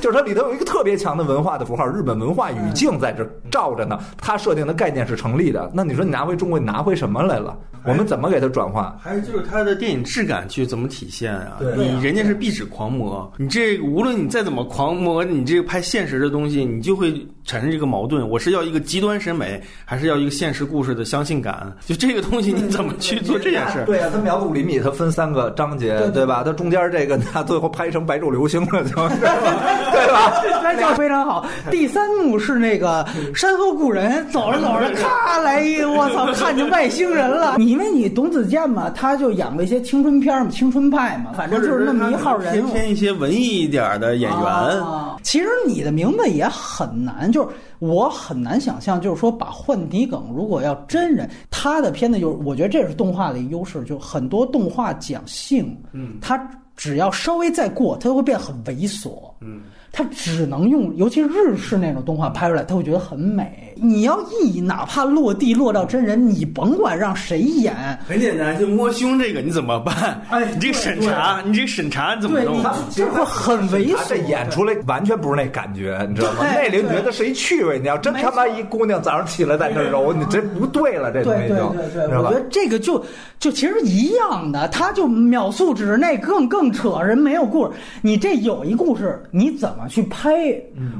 就是它里头有一个特别强的文化的符号，日本文化语境在这照着呢。它设定的概念是成立的。那你说你拿回中国，你拿回什么来了？我们怎么给它转化？还是就是它的电影质感去怎么体现啊？对你人家是壁纸狂魔，你这无论你再怎么狂魔，你这个拍现实的东西，你就会产生这个矛盾。我是要一个极端审美，还是要一个现实故事的相信感？就这个东西，你怎么去做这件事？对啊，它秒速五厘米，它分三个章节，对对吧？它中间这个，它最后拍成白昼流星了，就是 <laughs> 对吧？那就非常好。第三幕是那个山河故人，走着走着，咔来一，我操，看见外星人了。<laughs> 你因为你董子健嘛，他就演过一些青春片嘛，青春派嘛，反正就是那么一号人物。偏偏一些文艺一点的演员。啊其实你的名字也很难，就是我很难想象，就是说把换底梗，如果要真人，他的片子就是，我觉得这是动画的优势，就很多动画讲性，嗯，他只要稍微再过，他就会变很猥琐，嗯，他只能用，尤其日式那种动画拍出来，他会觉得很美。你要一哪怕落地落到真人，你甭管让谁演，很简单，就摸胸这个你怎么办？哎 <laughs> 你这个审查，你这个审查你怎么弄？这会很猥琐。这演出来完全不是那感觉，你知道吗？那里你觉得是一趣味。你要真他妈一姑娘早上起来在那揉，你这不对了，这东对对西就对对，知道吧我觉？得这个就就其实一样的，他就秒速指那更更扯，人没有故事。你这有一故事，你怎么去拍？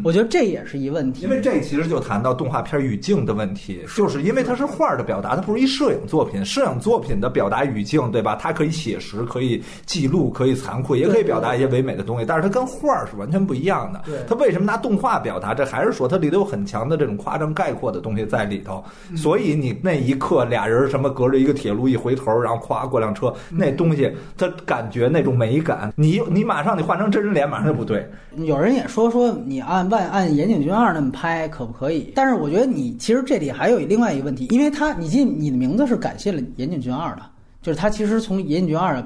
我觉得这也是一问题。因为这其实就谈到动画片语境的问题，就是因为它是画的表达，它不是一摄影作品。摄影作品的表达语境，对吧？它可以写实，可以记录，可以残酷，也可以表达一些唯美的东西，但是它跟画是完全不一样的。对它为什么拿动画表达？这还是说它里头有很强的这种夸张概括的东西在里头。所以你那一刻俩人什么隔着一个铁路一回头，然后咵过辆车，那东西它感觉那种美感，你你马上你换成真人脸，马上就不对。有人也说说你按万按岩井俊二那么拍可不可以？但是我觉得你其实这里还有另外一个问题，因为他你记你的名字是感谢了岩井俊二的，就是他其实从岩井俊二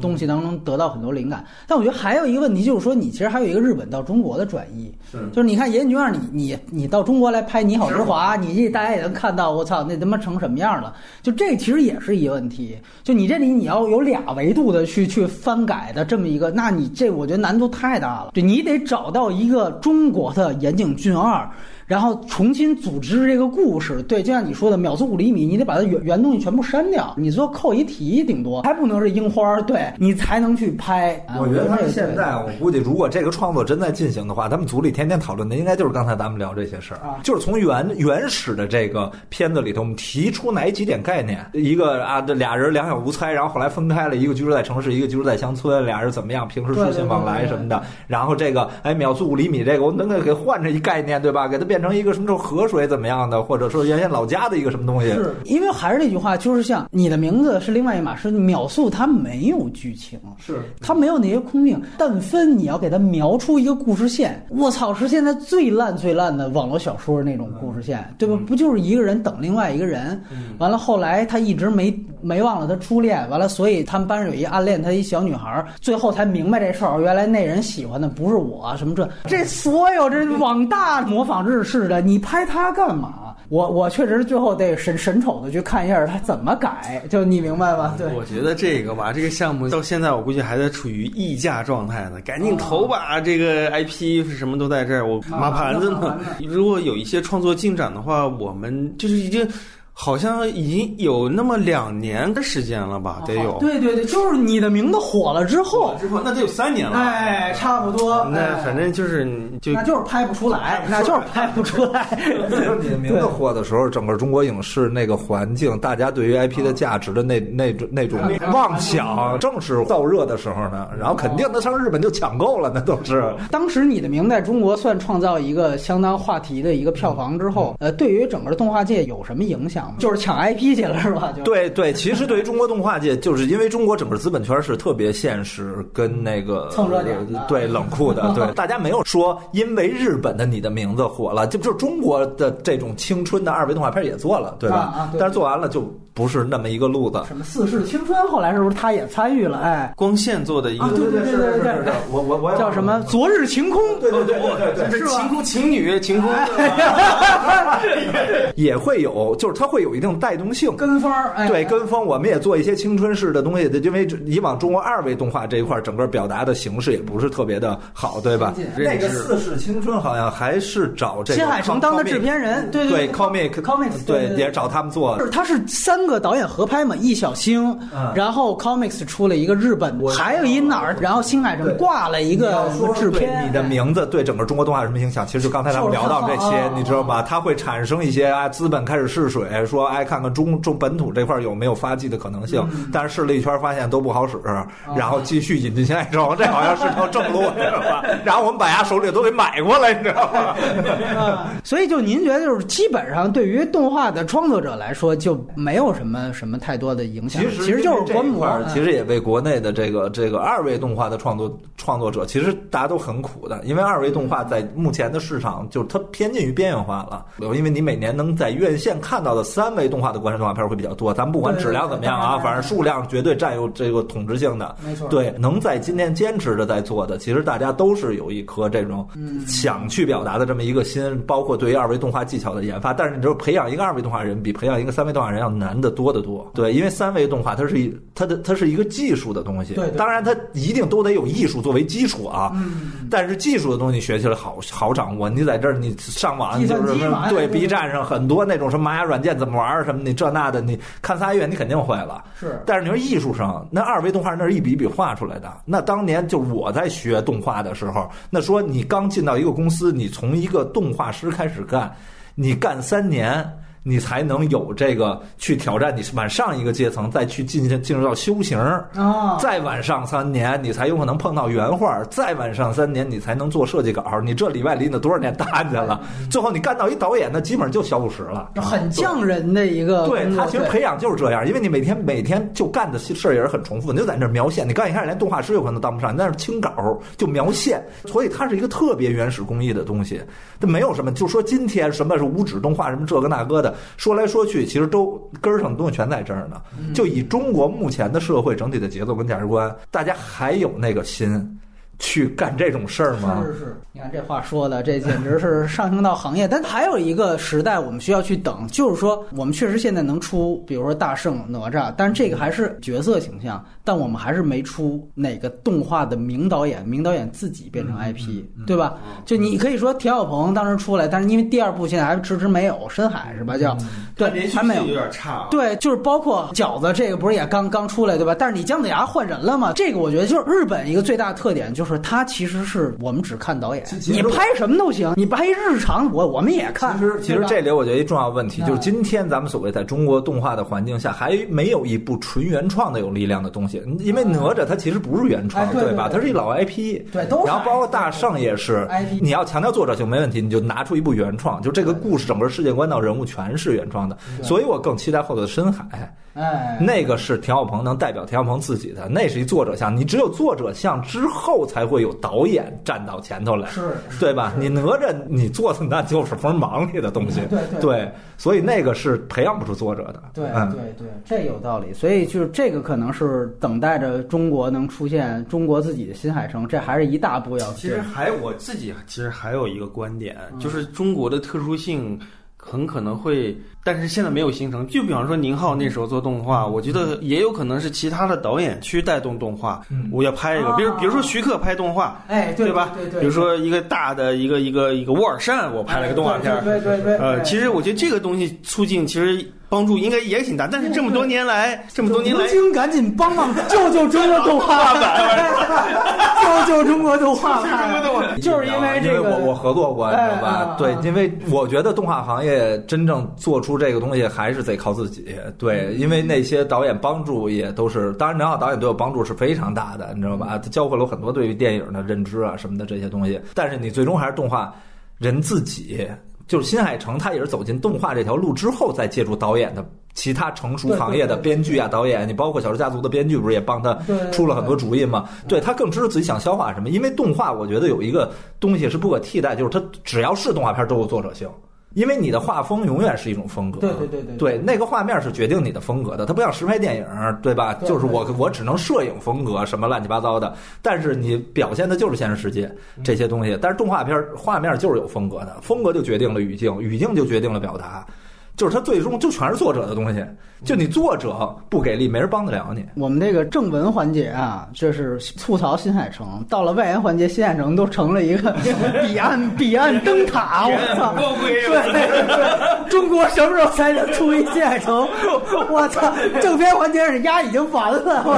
东西当中得到很多灵感。但我觉得还有一个问题就是说，你其实还有一个日本到中国的转移，是就是你看岩井俊二，你你你到中国来拍《你好之华》，你这大家也能看到，我操，那他妈成什么样了？就这其实也是一个问题。就你这里你要有俩维度的去去翻改的这么一个，那你这我觉得难度太大了。对你得找到一个中国的岩井俊二。然后重新组织这个故事，对，就像你说的，秒速五厘米，你得把它原原东西全部删掉，你最后扣一题顶多，还不能是樱花，对你才能去拍。啊 <laughs> 我觉得他们现在，我估计如果这个创作真在进行的话，他们组里天天讨论的应该就是刚才咱们聊这些事儿啊，就是从原原始的这个片子里头，我们提出哪几点概念，一个啊，这俩人两小无猜，然后后来分开了，一个居住在城市，一个居住在乡村，俩人怎么样，平时书信往来什么的，然后这个哎秒速五厘米这个，我能给给换成一概念，对吧？给它变成一个什么时候河水怎么样的，或者说原先老家的一个什么东西，是因为还是那句话，就是像你的名字是另外一码事，秒速它没有剧情，是它没有那些空镜。但分你要给它描出一个故事线，我操，是现在最烂最烂的网络小说那种故事线，对吧？不就是一个人等另外一个人，完了后来他一直没没忘了他初恋，完了所以他们班上有一暗恋他一小女孩，最后才明白这事儿，原来那人喜欢的不是我，什么这这所有这网大模仿日式的，你拍它干嘛？我我确实最后得审审丑的去看一下他怎么改，就你明白吧？对，我觉得这个吧，这个项目到现在我估计还在处于溢价状态呢，赶紧投吧！这个 IP 什么都在这儿，我码盘子呢。如果有一些创作进展的话，我们就是已经。好像已经有那么两年的时间了吧？得有。对对对，就是你的名字火了之后，之后那得有三年了。哎，差不多。那反正就是就那就是拍不出来，那就是拍不出来。你的名字火的时候，整个中国影视那个环境，大家对于 IP 的价值的那那种那种妄想，正是燥热的时候呢。然后肯定那上日本就抢购了，那都是。当时你的名在中国算创造一个相当话题的一个票房之后，呃，对于整个动画界有什么影响？就是抢 <laughs> IP 去了是吧？对对，其实对于中国动画界，就是因为中国整个资本圈是特别现实跟那个 <laughs> 蹭热点，对冷酷的，对 <laughs> 大家没有说因为日本的你的名字火了，就就是中国的这种青春的二维动画片也做了，对吧？啊，但是做完了就不是那么一个路子。什么四世青春，后来是不是他也参与了？哎，光线做的一个，对对对对对，我我我叫什么？昨日晴空，对对对对对，是晴空晴女晴空，<laughs> 也会有，就是它会有一定带动性，跟风对跟风，我们也做一些青春式的东西，因为以往中国二维动画这一块整个表达的形式也不是特别的好，对吧？那个四世青春好像还是找这个新海诚当的制片人，对对，comic comic，对，也找他们做，是他是三个导演合拍嘛，易小星，然后 comics 出了一个日本，还有一哪儿，然后新海诚挂了一个制片，你的名字对整个中国动画有什么影响？其实就刚才咱们聊到这些，你知道吗？它会产生一些啊，资本开始试水，说哎，看看中中本土这块有没有发迹的可能性。但是试了一圈，发现都不好使，然后继续引进新海诚，这好像是条正路，你 <laughs> 知道吧？然后我们把家手里都给买过来，你知道吗？<laughs> 所以就您觉得，就是基本上对于动画的创作者来说，就没有什么什么太多的影响。其实其实就是观摩，其实也为国内的这个这个二维动画的创作创作者，其实大家都很苦的，因为二维动画在目前的市场就是它偏近于边缘化了。因为你每年能在院线看到的三维动画的国产动画片会比较多，咱不管质量怎么样啊，反正数量绝对占有这个统治性的。没错，对，能在今天坚持着在做的，其实大家都是有一颗这种想去表达的这么一个心，包括对于二维动画技巧的研发。但是你知道，培养一个二维动画人比培养一个三维动画人要难得多得多。对，因为三维动画它是一它的它是一个技术的东西，对，当然它一定都得有艺术作为基础啊。嗯，但是技术的东西学起来好好掌握。你在这儿你上网就是对 B 站上很多那种什么玛雅软件怎么玩什么你这那的，你看仨月你肯定会了。是，但是你说艺术上那二维动画那是一笔一笔画出来的。那当年就我在学动画的时候，那说你刚进到一个公司，你从一个动画师开始干，你干三年。你才能有这个去挑战，你往上一个阶层，再去进进进入到修行啊，再往上三年，你才有可能碰到原画，再往上三年，你才能做设计稿。你这里外里那多少年搭去了？最后你干到一导演，那基本上就小五十了，很匠人的一个。对他其实培养就是这样，因为你每天每天就干的事儿也是很重复，你就在那描线。你刚一开始连动画师有可能当不上，你那是清稿就描线，所以它是一个特别原始工艺的东西。它没有什么，就说今天什么是无纸动画，什么这个那个的。说来说去，其实都根儿上的东西全在这儿呢。就以中国目前的社会整体的节奏跟价值观，大家还有那个心。去干这种事儿吗？是是是，你看这话说的，这简直是上升到行业。但还有一个时代，我们需要去等，就是说，我们确实现在能出，比如说大圣、哪吒，但是这个还是角色形象，但我们还是没出哪个动画的名导演，名导演自己变成 IP，对吧？就你可以说田小鹏当时出来，但是因为第二部现在还迟迟没有，深海是吧？叫对，还没有，有点差。对，就是包括饺子这个不是也刚刚出来对吧？但是你姜子牙换人了嘛？这个我觉得就是日本一个最大的特点就是。就是他其实是我们只看导演，你拍什么都行，你拍日常我我们也看。其实其实这里我觉得一重要问题就是今天咱们所谓在中国动画的环境下，还没有一部纯原创的有力量的东西。因为哪吒它其实不是原创，对吧？它是一老 IP，对，都然后包括大圣也是 IP。你要强调作者性没问题，你就拿出一部原创，就这个故事整个世界观到人物全是原创的。所以我更期待后头的深海。哎，那个是田小鹏能代表田小鹏自己的，那是一作者像。你只有作者像之后，才会有导演站到前头来，是，对吧？你哪吒你做的那就是锋芒里的东西，对对，所以那个是培养不出作者的。对对对，这有道理。所以就是这个可能是等待着中国能出现中国自己的新海诚，这还是一大步要。其实还我自己其实还有一个观点，就是中国的特殊性。很可能会，但是现在没有形成。就比方说宁浩那时候做动画，我觉得也有可能是其他的导演去带动动画。嗯我要拍一个，比如啊比如说徐克拍动画，哎，对吧？对对，比如说一个大的一个一个一个沃尔善，我拍了个动画片儿。对对对，呃，其实我觉得这个东西促进其实帮助应该也挺大，但是这么多年来，这么多年来吴，京赶紧帮忙救救中国动画版，救救中国动画版，就是因为这个，因为我我合作过，你知道哎吧？对因为我觉得动画行业真正做出这个东西还是得靠自己。对，因为那些导演帮助也都是，当然，良好导演对我帮助是非常大的，你知道吧？他教会了我很多对于电影的认知啊什么的这些东西。但是你最终还是动画人自己。就是新海诚，他也是走进动画这条路之后，再借助导演的其他成熟行业的编剧啊、导演，你包括《小说家族》的编剧，不是也帮他出了很多主意吗？对他更知道自己想消化什么。因为动画，我觉得有一个东西是不可替代，就是它只要是动画片都有作者性。因为你的画风永远是一种风格，对对对对对，那个画面是决定你的风格的，它不像实拍电影，对吧？对就是我我只能摄影风格什么乱七八糟的，但是你表现的就是现实世界这些东西。但是动画片画面就是有风格的，风格就决定了语境，语境就决定了表达，就是他最终就全是作者的东西。就你作者不给力，没人帮得了你。我们这个正文环节啊，就是吐槽新海诚；到了外延环节，新海诚都成了一个 <laughs> 彼岸彼岸灯塔。<laughs> 我操！光辉对中国什么时候才能出一新海诚？我操！正片环节是鸭已经完了，我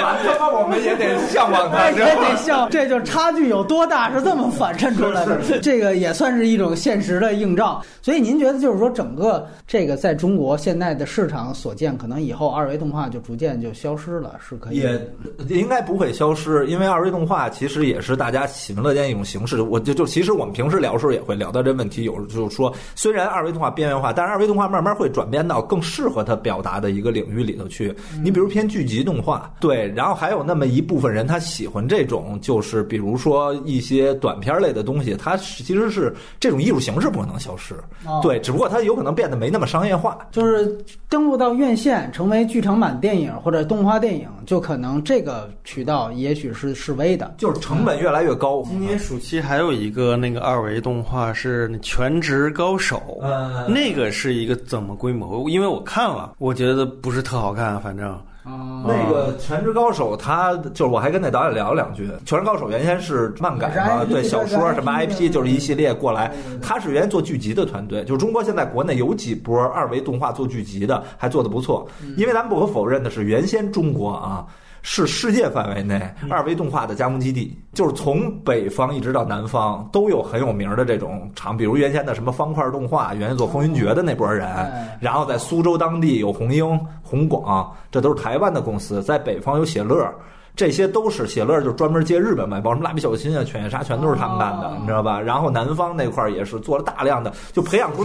他妈我们也得向往他！也得向，这就差距有多大是这么反衬出来的。这个也算是一种现实的映照。所以您觉得，就是说，整个这个在中国现在的市场所见，可能以后二维动画就逐渐就消失了，是可以也应该不会消失，因为二维动画其实也是大家喜闻乐见一种形式。我就就其实我们平时聊的时候也会聊到这问题，有就是说，虽然二维动画边缘化，但是二维动画慢慢会转变到更适合它表达的一个领域里头去。你比如偏剧集动画，对，然后还有那么一部分人他喜欢这种，就是比如说一些短片类的东西，它其实是这种艺术形式不可能消失，哦对，只不过它有可能变得没那么商业化。就是登陆到院线，成为剧场版电影或者动画电影，就可能这个渠道也许是示威的。就是成本越来越高。今年暑期还有一个那个二维动画是《全职高手》，嗯那个是一个怎么规模？因为我看了，我觉得不是特好看，反正啊那个《全职高手》，他就是我还跟那导演聊了两句，《全职高手》原先是漫改嘛，<laughs> 对小说什么 IP 就是一系列过来他是原先做剧集的团队，就是中国现在国内有几波二维动画做剧集的，还做的不错。因为咱们不可否认的是，原先中国啊。是世界范围内二维动画的加盟基地，就是从北方一直到南方都有很有名的这种厂，比如原先的什么方块动画，原先做风云决的那波人，哎然后在苏州当地有红鹰、红广，这都是台湾的公司，在北方有写乐。这些都是写乐，就专门接日本外包，什么蜡笔小新啊、犬夜叉，全都是他们干的，哦你知道吧？然后南方那块儿也是做了大量的，就培养出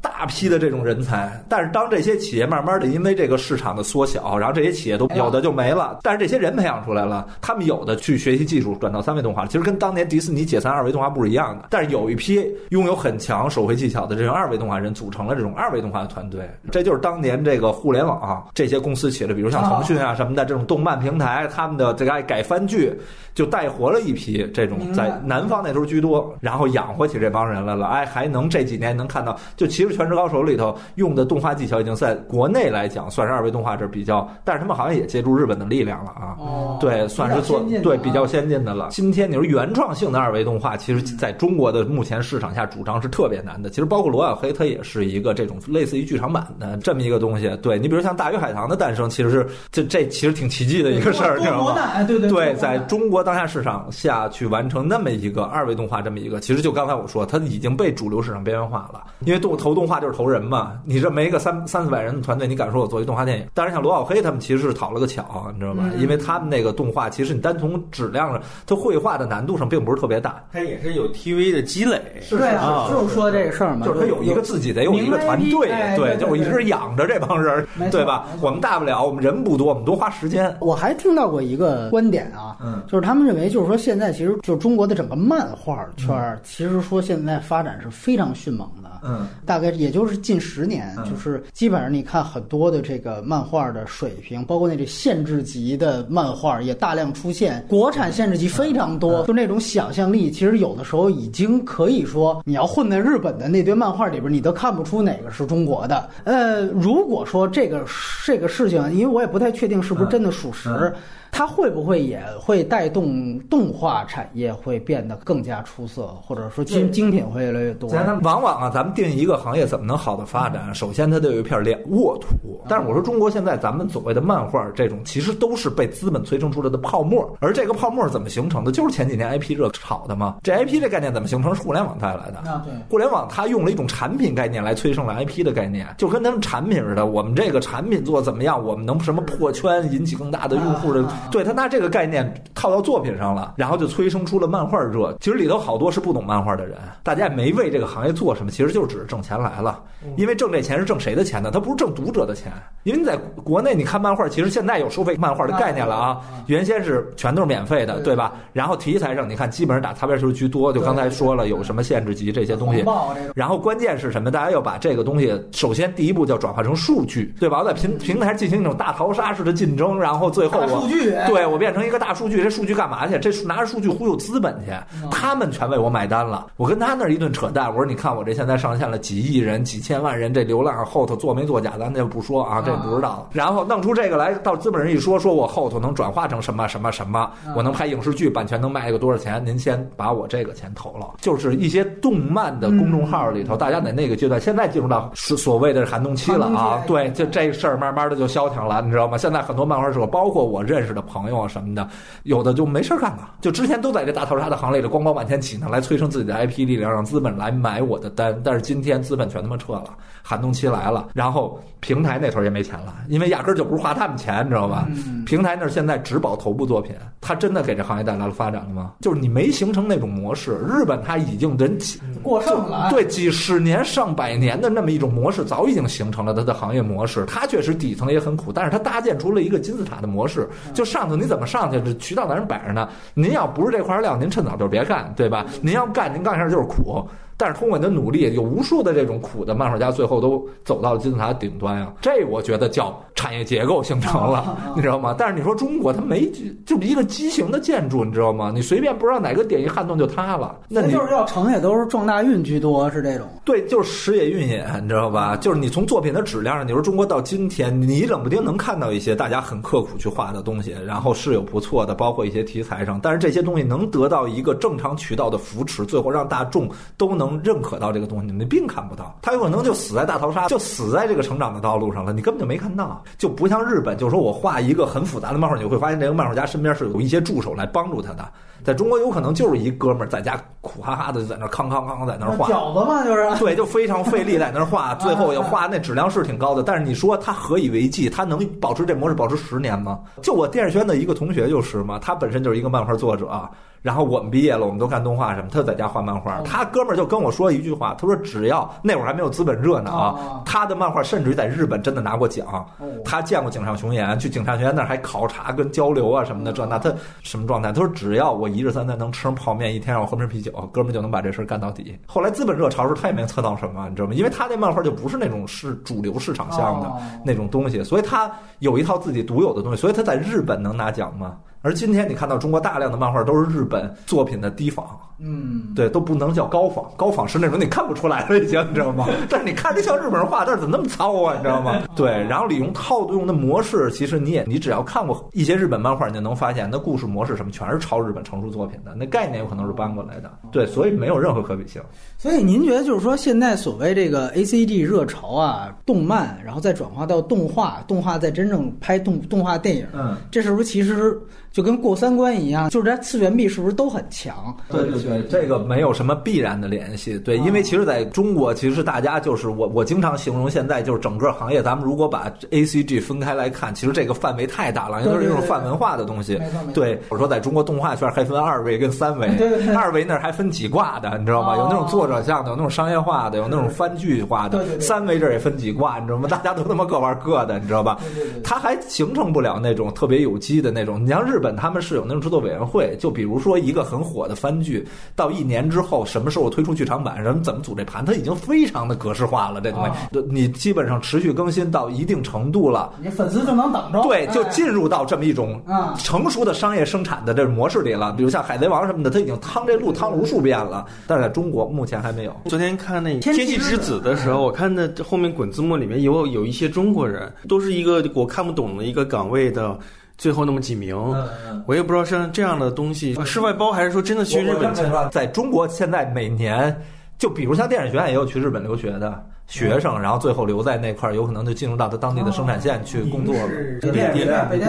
大批的这种人才。但是当这些企业慢慢的因为这个市场的缩小，然后这些企业都有的就没了，但是这些人培养出来了，他们有的去学习技术，转到三维动画，其实跟当年迪士尼解散二维动画不是一样的。但是有一批拥有很强手绘技巧的这种二维动画人组成了这种二维动画的团队，这就是当年这个互联网这些公司起的，比如像腾讯啊什么的这种动漫平台，他们的这个爱改番剧，就带活了一批这种在南方那时候居多，然后养活起这帮人来了，哎，还能这几年能看到，就其实《全职高手》里头用的动画技巧已经在国内来讲算是二维动画这比较，但是他们好像也借助日本的力量了啊。哦对，算是做对比较先进的了。今天你说原创性的二维动画，其实在中国的目前市场下主张是特别难的。其实包括罗小黑，它也是一个这种类似于剧场版的这么一个东西。对你比如像《大鱼海棠》的诞生，其实是这这其实挺奇迹的一个事儿，你知道吗？对对对，在中国当下市场下去完成那么一个二维动画，这么一个，其实就刚才我说，它已经被主流市场边缘化了。因为动投动画就是投人嘛，你这没一个三三四百人的团队，你敢说我做一动画电影？当然，像罗小黑他们其实是讨了个巧，你知道吧？嗯因为他们那个动画，其实你单从质量上，它绘画的难度上并不是特别大，它也是有 TV 的积累。对啊，啊就是说这个事儿嘛，就是他有一个自己得有一个团队，哎对，对就我一直养着这帮人对吧我们大不了我们人不多，我们多花时间。我还听到过一个观点啊，嗯就是他们认为，就是说现在其实就中国的整个漫画圈儿，其实说现在发展是非常迅猛的。嗯，大概概也就是近十年，嗯就是基本上你看很多的这个漫画的水平，包括那这限制级的漫画也大量出现，国产限制级非常嗯多，就那种想象力，其实有的时候已经可以说，你要混在日本的那堆漫画里边，你都看不出哪个是中国的。呃，如果说这个这个事情，因为我也不太确定是不是真的属实。嗯它会不会也会带动动画产业会变得更加出色，或者说精精品会越来越多？咱往往啊，咱们定义一个行业怎么能好的发展，首先它得有一片脸沃土。但是我说中国现在咱们所谓的漫画这种，其实都是被资本催生出来的泡沫。而这个泡沫怎么形成的？就是前几年 IP 热炒的嘛。这 IP 这概念怎么形成？是互联网带来的。啊，对。互联网它用了一种产品概念来催生了 IP 的概念，就跟他们产品似的。我们这个产品做怎么样？我们能什么破圈，引起更大的用户的？对他拿这个概念套到作品上了，然后就催生出了漫画热。其实里头好多是不懂漫画的人，大家也没为这个行业做什么，其实就是挣钱来了。因为挣这钱是挣谁的钱呢？他不是挣读者的钱。因为你在国内你看漫画，其实现在有收费漫画的概念了啊，原先是全都是免费的，对吧？然后题材上你看，基本上打擦边球居多，就刚才说了有什么限制级这些东西。然后关键是什么？大家要把这个东西，首先第一步叫转化成数据，对吧？我在平平台进行一种大逃杀式的竞争，然后最后数据对我变成一个大数据，这数据干嘛去？这拿着数据忽悠资本去，他们全为我买单了。我跟他那儿一顿扯淡，我说你看我这现在上线了几亿人、几千万人，这流量后头做没做假，咱就不说啊，这不知道。然后弄出这个来，到资本人一说，说我后头能转化成什么什么什么，我能拍影视剧，版权能卖个多少钱？您先把我这个钱投了。就是一些动漫的公众号里头，大家在那个阶段，现在进入到是所谓的寒冬期了啊。对，就这事儿慢慢的就消停了，你知道吗？现在很多漫画社，包括我认识的朋友啊什么的，有的就没事儿干了，就之前都在这大逃杀的行列里咣咣往前起呢，来催生自己的 IP 力量，让资本来买我的单。但是今天资本全他妈撤了，寒冬期来了，然后平台那头也没钱了，因为压根儿就不是花他们钱，你知道吧？平台那儿现在只保头部作品，它真的给这行业带来了发展了吗？就是你没形成那种模式，日本它已经人气过剩了，对几十年、上百年的那么一种模式，早已经形成了它的行业模式。它确实底层也很苦，但是它搭建出了一个金字塔的模式。就上头你怎么上去，这渠道在那摆着呢。您要不是这块料，您趁早就别干，对吧？您要干，您干一下就是苦。但是通过你的努力，有无数的这种苦的漫画家，最后都走到了金字塔顶端啊。这我觉得叫产业结构形成了，你知道吗？但是你说中国，它没就是一个畸形的建筑，你知道吗？你随便不知道哪个点一撼动就塌了。那你就是要成也都是撞大运居多，是这种。对，就是时也运也，你知道吧？就是你从作品的质量上，你说中国到今天，你冷不丁能看到一些大家很刻苦去画的东西，然后是有不错的，包括一些题材上，但是这些东西能得到一个正常渠道的扶持，最后让大众都能认可到这个东西，你并看不到，它有可能就死在大逃杀，就死在这个成长的道路上了，你根本就没看到，就不像日本，就是说我画一个很复杂的漫画，你会发现这个漫画家身边是有一些助手来帮助他的。在中国有可能就是一哥们儿在家苦哈哈的在那儿康康康在那儿画饺子嘛，就是对，就非常费力在那儿画，<laughs> 最后要画那质量是挺高的，但是你说他何以为继？他能保持这模式保持十年吗？就我电视学院的一个同学就是嘛，他本身就是一个漫画作者。然后我们毕业了，我们都看动画什么，他就在家画漫画。他哥们儿就跟我说一句话，他说只要那会儿还没有资本热呢啊，他的漫画甚至于在日本真的拿过奖。他见过井上雄彦，去井上雄彦那儿还考察跟交流啊什么的，这那他什么状态？他说只要我一日三餐能吃上泡面，一天让我喝瓶啤酒，哥们就能把这事儿干到底。后来资本热潮时，他也没测到什么，你知道吗？因为他那漫画就不是那种是主流市场向的那种东西，所以他有一套自己独有的东西，所以他在日本能拿奖吗？而今天你看到中国大量的漫画都是日本作品的低仿，嗯，对，都不能叫高仿，高仿是那种你看不出来了已经，你知道吗？<laughs> 但是你看着像日本人画，但是怎么那么糙啊，你知道吗？<laughs> 对，然后利用套用的模式，其实你也你只要看过一些日本漫画，你就能发现那故事模式什么全是抄日本成熟作品的，那概念有可能是搬过来的，对，所以没有任何可比性。所以您觉得就是说，现在所谓这个 A C G 热潮啊，动漫，然后再转化到动画，动画再真正拍动动画电影，嗯，这是不是其实就跟过三关一样？就是它次元壁是不是都很强？对对对，这个没有什么必然的联系。对，因为其实在中国，其实大家就是我我经常形容现在就是整个行业，咱们如果把 A C G 分开来看，其实这个范围太大了，因为都是这种泛文化的东西。对，我说在中国动画圈还分二维跟三维，<laughs> 二维那儿还分几挂的，你知道吗？有那种作者向的，有那种商业化的，有那种番剧化的。三维这儿也分几挂，你知道吗？大家都他妈各玩各的，你知道吧？它还形成不了那种特别有机的那种。你像日本。本他们是有那种制作委员会，就比如说一个很火的番剧，到一年之后什么时候推出剧场版，人怎么组这盘，它已经非常的格式化了。这东西，你基本上持续更新到一定程度了。你粉丝就能等着，对，就哎进入到这么一种啊成熟的商业生产的这种模式里了。比如像《海贼王》什么的，它已经趟这路趟了无数遍了，但是在中国目前还没有。昨天看那《天气之天气之子》的时候，我看那后面滚字幕里面有有一些中国人，都是一个我看不懂的一个岗位的最后那么几名，嗯我也不知道像这样的东西是外包还是说真的去日本在中国现在每年，就比如像电影学院也有去日本留学的学生，然后最后留在那块儿，有可能就进入到他当地的生产线去工作。了。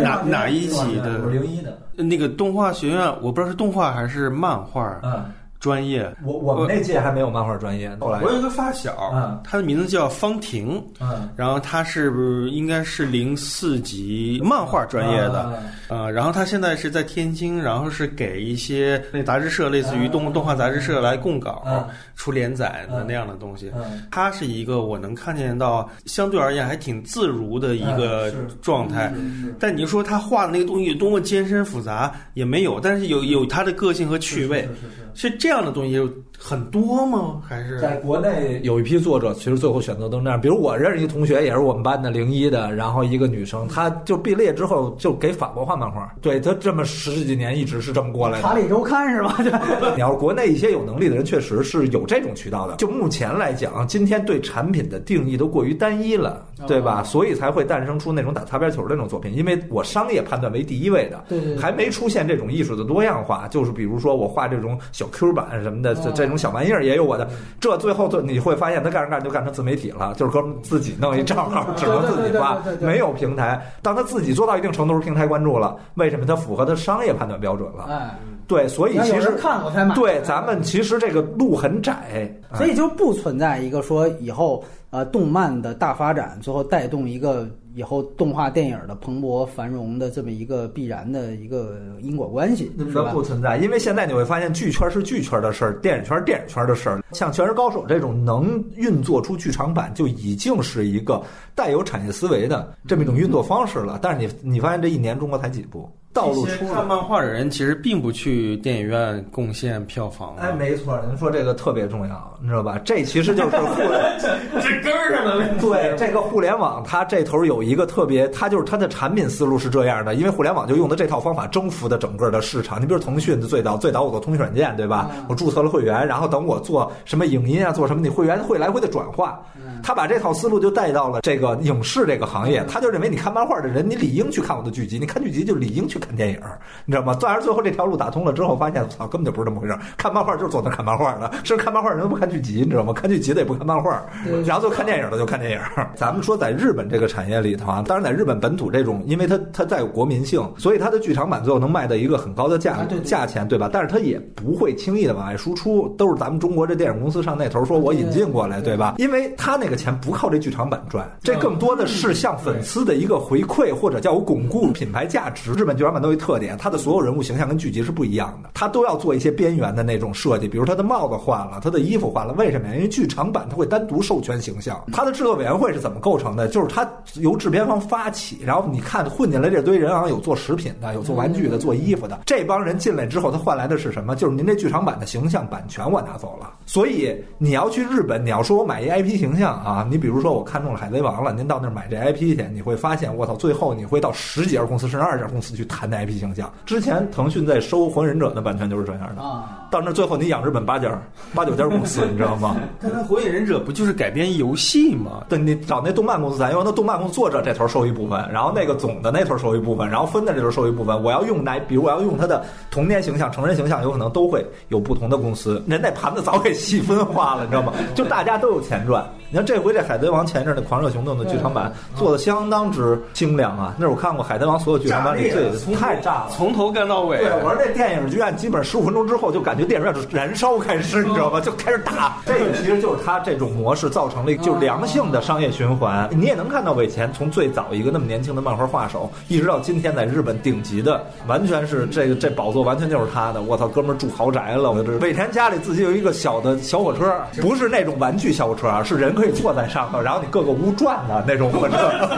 哪哪一期的零一的，那个动画学院，我不知道是动画还是漫画嗯，专业。我我们那届还没有漫画专业，后来我有一个发小嗯，他的名字叫方婷，嗯。然后他是不是应该是零四级漫画专业的，呃，然后他现在是在天津，然后是给一些那杂志社，类似于动动画杂志社来供稿嗯、出连载的那样的东西。嗯。他是一个我能看见到相对而言还挺自如的一个状态，但你说他画的那个东西多么艰深复杂也没有，但是有有他的个性和趣味，是这这样的东西很多吗？还是在国内有一批作者，其实最后选择都是那样。比如我认识一同学，也是我们班的零一的，然后一个女生，她就毕了业之后就给法国画漫画，对她这么十几年一直是这么过来的。查理周刊是吧？对 <laughs> 你要是国内一些有能力的人，确实是有这种渠道的。就目前来讲，今天对产品的定义都过于单一了，对吧？所以才会诞生出那种打擦边球的那种作品。因为我商业判断为第一位的，对对对还没出现这种艺术的多样化。就是比如说我画这种小 Q 版什么的，这这种小玩意儿也有我的。这最后就你会发现，他干着干着就干成自媒体了，就是哥们自己弄一账号，只能自己发，没有平台。当他自己做到一定程度，是平台关注了，为什么？他符合他商业判断标准了。哎，对，所以其实看我才买。对，咱们其实这个路很窄，所以就不存在一个说以后呃动漫的大发展，最后带动一个以后动画电影的蓬勃繁荣的这么一个必然的一个因果关系，是吧那不？存在，因为现在你会发现，剧圈是剧圈的事儿，电影圈是电影圈的事儿。像《全职高手》这种能运作出剧场版，就已经是一个带有产业思维的这么一种运作方式了。但是你你发现这一年中国才几部，道路出了。漫画的人其实并不去电影院贡献票房啊，哎，没错，您说这个特别重要，你知道吧？这其实就是互联 <laughs> 这根儿上的问题。<laughs> 对这个互联网，它这头有一个特别，它就是它的产品思路是这样的，因为互联网就用的这套方法征服的整个的市场。你比如腾讯的最早最早我做通讯软件，对吧？我注册了会员，然后等我做什么影音啊，做什么，你会员会来回的转化。他把这套思路就带到了这个影视这个行业，他就认为你看漫画的人，你理应去看我的剧集，你看剧集就理应去看电影，你知道吗？但是最后这条路打通了之后，发现操根本就不是这么回事儿，看漫画就是坐那看漫画的，甚至看漫画的人都不看剧集，你知道吗？看剧集的也不看漫画，然后就看电影的就看电影。<laughs> 咱们说在日本这个产业里头啊，当然在日本本土这种，因为它它带有国民性，所以它的剧场版最后能卖到一个很高的价啊价钱，对吧？但是它也不会轻易的往外输出，都是咱们中国这电影公司上那头说我引进过来，对吧？因为他那个钱不靠这剧场版赚，这更多的是向粉丝的一个回馈，或者叫我巩固品牌价值。日本剧场版都有一特点，它的所有人物形象跟剧集是不一样的，它都要做一些边缘的那种设计，比如他的帽子换了，他的衣服换了，为什么呀？因为剧场版它会单独授权形象，它的制作委员会是怎么构成的？就是它由制片方发起，然后你看混进来这堆人啊，有做食品的，有做玩具的，做衣服的，这帮人进来之后，他换来的是什么？就是您这剧场版的形象版权我拿走了。所以你要去日本，你要说我买一 IP 形象啊，你比如说我看中了海贼王了，您到那儿买这 IP 去，你会发现，我操，最后你会到十几家公司甚至二十家公司去谈那 IP 形象。之前腾讯在收《火影忍者》的版权就是这样的，啊，到那最后你养日本八家、八九家公司，<laughs> 你知道吗？但那《火影忍者》不就是改编游戏吗？对你找那动漫公司谈，因为那动漫公司作者这头收一部分，然后那个总的那头收一部分，然后分的这头收一部分。我要用哪，比如我要用他的童年形象、成人形象，有可能都会有不同的公司。人那盘子早给细分化了，你知道吗？就大家都有钱赚。你看这回这《海贼王》前阵的《狂热行动》的剧场版做的相当之精良啊！那是我看过《海贼王》所有剧场版里最太炸了。从头干到尾。对，我说这电影剧院基本十五分钟之后就感觉电影院就燃烧开始，你知道吗？就开始打。这个其实就是它这种模式造成了就良性的商业循环。你也能看到尾前从最早一个那么年轻的漫画画手，一直到今天在日本顶级的，完全是这个这宝座完全就是他的。我操，哥们儿住豪宅了，我这尾田家里自己有一个小的小火车，不是那种玩具小火车啊，是人可以坐在上头，然后你各个屋转的那种火车，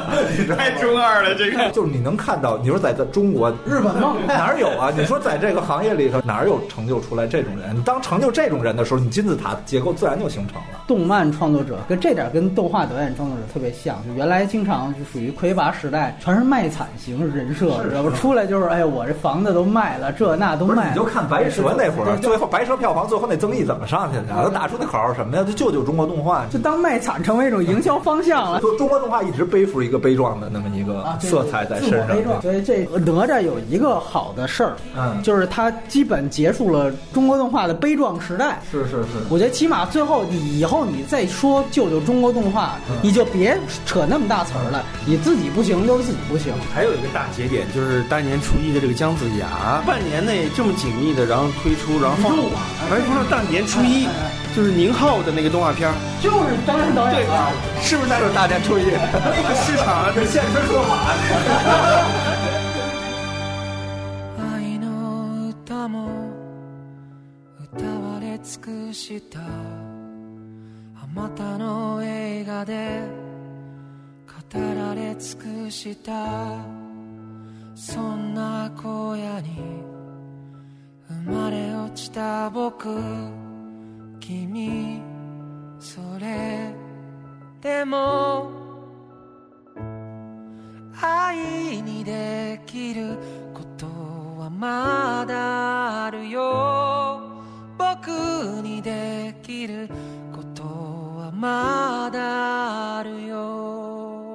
<laughs> 太中二了，这个 <laughs> 就是你能看到，你说在在中国日本吗哪儿有啊？你说在这个行业里头哪儿有成就出来这种人？你当成就这种人的时候，你金字塔结构自然就形成了。动漫创作者跟这点跟动画导演创作者特别像，就原来经常就属于魁拔时代，全是卖惨型人设，知道吧？出来就是哎，我这房子都卖了，这那都，卖了。你就看白蛇那会儿，最后白蛇票房最后那增益怎么上去的？他打出的口号什么呀？就救救中国动画。就当卖惨成为一种营销方向了。就中国动画一直背负一个悲壮的那么一个色彩在身上所以这哪吒有一个好的事儿，嗯就是它基本结束了中国动画的悲壮时代。是是是。我觉得起码最后你以后你再说救救中国动画，你就别扯那么大词儿了。你自己不行就是自己不行。还有一个大节点就是大年初一的这个姜子牙，半年内这么紧密的，然后推出，然后放，还不是大年初一，就是宁浩的那个动画片，就是张亮导演啊，是不是在大年初一？市场啊，这现身说法。愛の歌も歌われ尽くしたあまたの映画で語られ尽くしたそんな荒野に生まれ落ちた僕君それでも愛にできることはまだあるよ。僕にできることはまだあるよ。